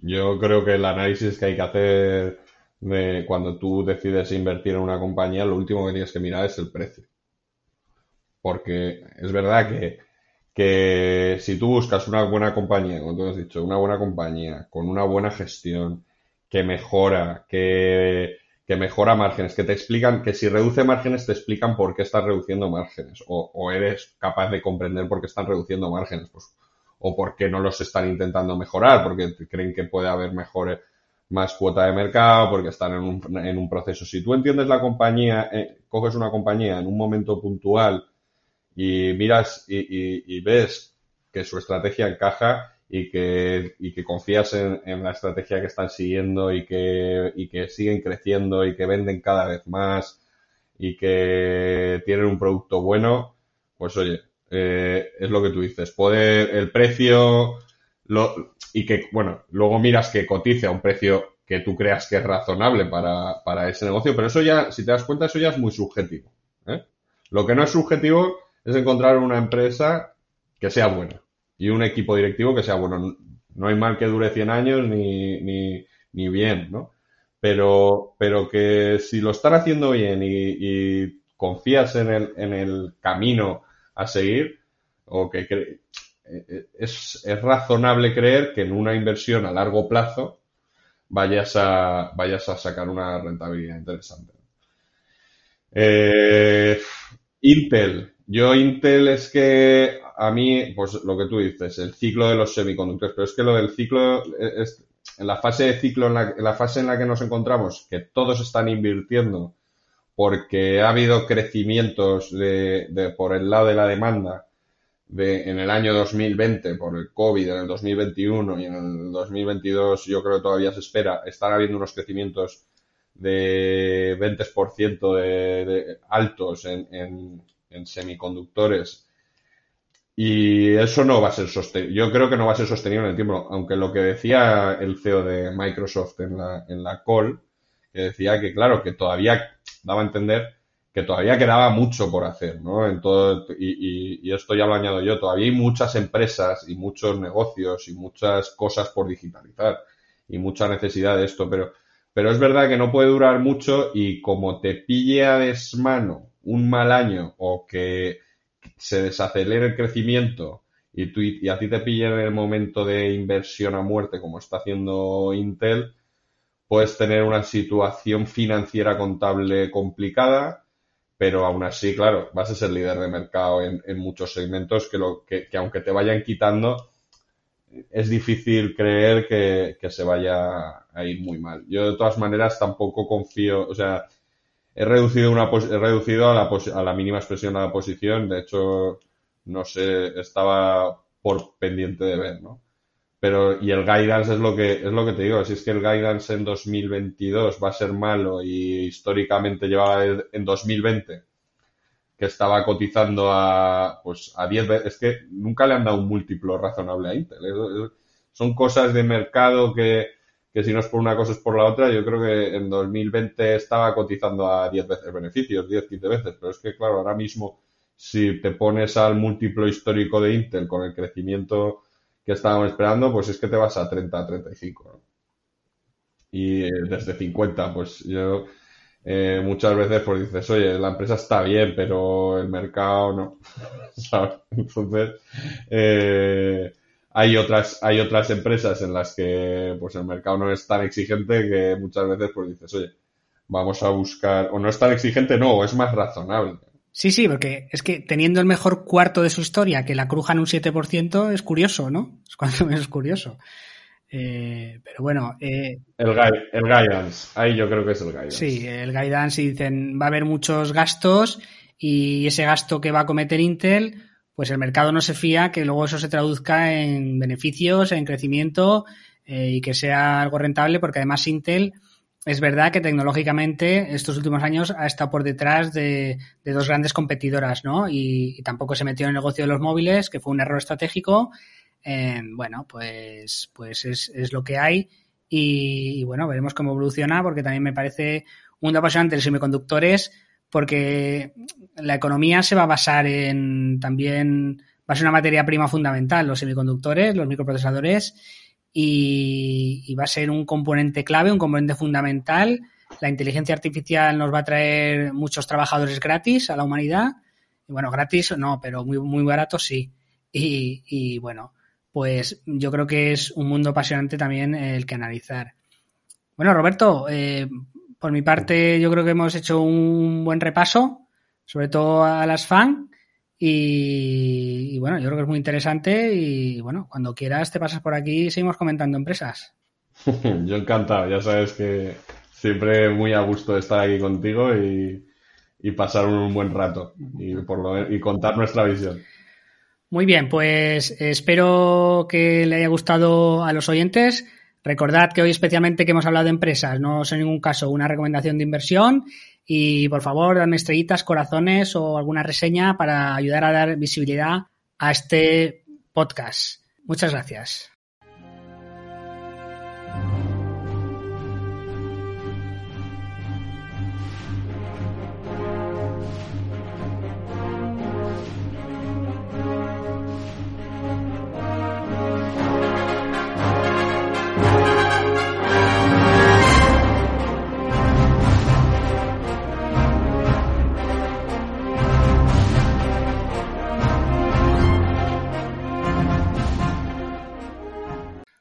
Yo creo que el análisis que hay que hacer de cuando tú decides invertir en una compañía, lo último que tienes que mirar es el precio. Porque es verdad que, que si tú buscas una buena compañía, como tú has dicho, una buena compañía, con una buena gestión, que mejora, que que mejora márgenes, que te explican, que si reduce márgenes te explican por qué estás reduciendo márgenes, o, eres capaz de comprender por qué están reduciendo márgenes, pues, o por qué no los están intentando mejorar, porque creen que puede haber mejor, más cuota de mercado, porque están en un, en un proceso. Si tú entiendes la compañía, eh, coges una compañía en un momento puntual y miras y ves que su estrategia encaja, y que, y que confías en, en, la estrategia que están siguiendo y que, y que siguen creciendo y que venden cada vez más y que tienen un producto bueno, pues oye, eh, es lo que tú dices, poder, el precio, lo, y que, bueno, luego miras que cotice a un precio que tú creas que es razonable para, para ese negocio, pero eso ya, si te das cuenta, eso ya es muy subjetivo. ¿eh? Lo que no es subjetivo es encontrar una empresa que sea buena y un equipo directivo que sea bueno. No hay mal que dure 100 años ni, ni, bien, ¿no? Pero, pero que si lo están haciendo bien y, confías en el, en el camino a seguir, o que eh, es, es razonable creer que en una inversión a largo plazo vayas a, vayas a sacar una rentabilidad interesante. Eh, Intel. Yo Intel es que a mí, pues lo que tú dices, el ciclo de los semiconductores, pero es que lo del ciclo, es, en la fase de ciclo, en la, fase en la que nos encontramos, que todos están invirtiendo porque ha habido crecimientos de, por el lado de la demanda de, en el año 2020 por el COVID, en el 2021 y en el 2022 yo creo que todavía se espera, están habiendo unos crecimientos de 20% de, de altos en, en, semiconductores y eso no va a ser sostenible. Yo creo que no va a ser sostenible en el tiempo, aunque lo que decía el CEO de Microsoft en la, en la call, que decía que claro, que todavía daba a entender que todavía quedaba mucho por hacer, ¿no? En todo, y, y, esto ya lo añado yo, todavía hay muchas empresas y muchos negocios y muchas cosas por digitalizar y mucha necesidad de esto, pero, pero es verdad que no puede durar mucho y como te pille a desmano un mal año o que se desacelere el crecimiento y, tú, y a ti te pille en el momento de inversión a muerte como está haciendo Intel, puedes tener una situación financiera contable complicada, pero aún así, claro, vas a ser líder de mercado en, muchos segmentos que, lo, que, aunque te vayan quitando, es difícil creer que, se vaya a ir muy mal. Yo de todas maneras tampoco confío, o sea, he reducido una he reducido a la, a la mínima expresión a la posición, de hecho, no sé, estaba por pendiente de ver, ¿no? Pero, y el guidance es lo que, es lo que te digo, si es que el guidance en 2022 va a ser malo y históricamente llevaba en 2020 que estaba cotizando a, pues, a 10 veces, es que nunca le han dado un múltiplo razonable a Intel. son cosas de mercado que, que si no es por una cosa es por la otra. Yo creo que en 2020 estaba cotizando a 10 veces beneficios, 10, 15 veces, pero es que claro, ahora mismo si te pones al múltiplo histórico de Intel con el crecimiento que estábamos esperando, pues es que te vas a 30, a 35. Y eh, desde 50, pues yo eh, muchas veces pues dices, oye, la empresa está bien, pero el mercado no. Entonces, eh, hay otras, hay otras empresas en las que pues el mercado no es tan exigente que muchas veces pues dices, oye, vamos a buscar, o no es tan exigente, no, es más razonable. Sí, sí, porque es que teniendo el mejor cuarto de su historia, que la crujan un 7%, es curioso, ¿no? Es cuando menos curioso. Eh, pero bueno. Eh, el, el guidance, ahí yo creo que es el guidance. Sí, el guidance y dicen va a haber muchos gastos y ese gasto que va a cometer Intel, pues el mercado no se fía que luego eso se traduzca en beneficios, en crecimiento eh, y que sea algo rentable, porque además Intel es verdad que tecnológicamente estos últimos años ha estado por detrás de, dos grandes competidoras, ¿no? Y, tampoco se metió en el negocio de los móviles, que fue un error estratégico. Eh, bueno, pues, pues es, es lo que hay. Y, bueno, veremos cómo evoluciona, porque también me parece un apasionante de semiconductores, porque la economía se va a basar en también, va a ser una materia prima fundamental, los semiconductores, los microprocesadores y, va a ser un componente clave, un componente fundamental. La inteligencia artificial nos va a traer muchos trabajadores gratis a la humanidad. Y bueno, gratis no, pero muy, muy barato sí. Y, bueno, pues yo creo que es un mundo apasionante también el que analizar. Bueno, Roberto, eh, por mi parte yo creo que hemos hecho un buen repaso, sobre todo a las FAN. Y, bueno, yo creo que es muy interesante y bueno, cuando quieras te pasas por aquí y seguimos comentando empresas. yo encantado, ya sabes que siempre muy a gusto estar aquí contigo y, pasar un buen rato y, por lo, y contar nuestra visión. Muy bien, pues espero que le haya gustado a los oyentes. Recordad que hoy especialmente que hemos hablado de empresas, no es en ningún caso una recomendación de inversión y por favor, dame estrellitas, corazones o alguna reseña para ayudar a dar visibilidad a este podcast. Muchas gracias.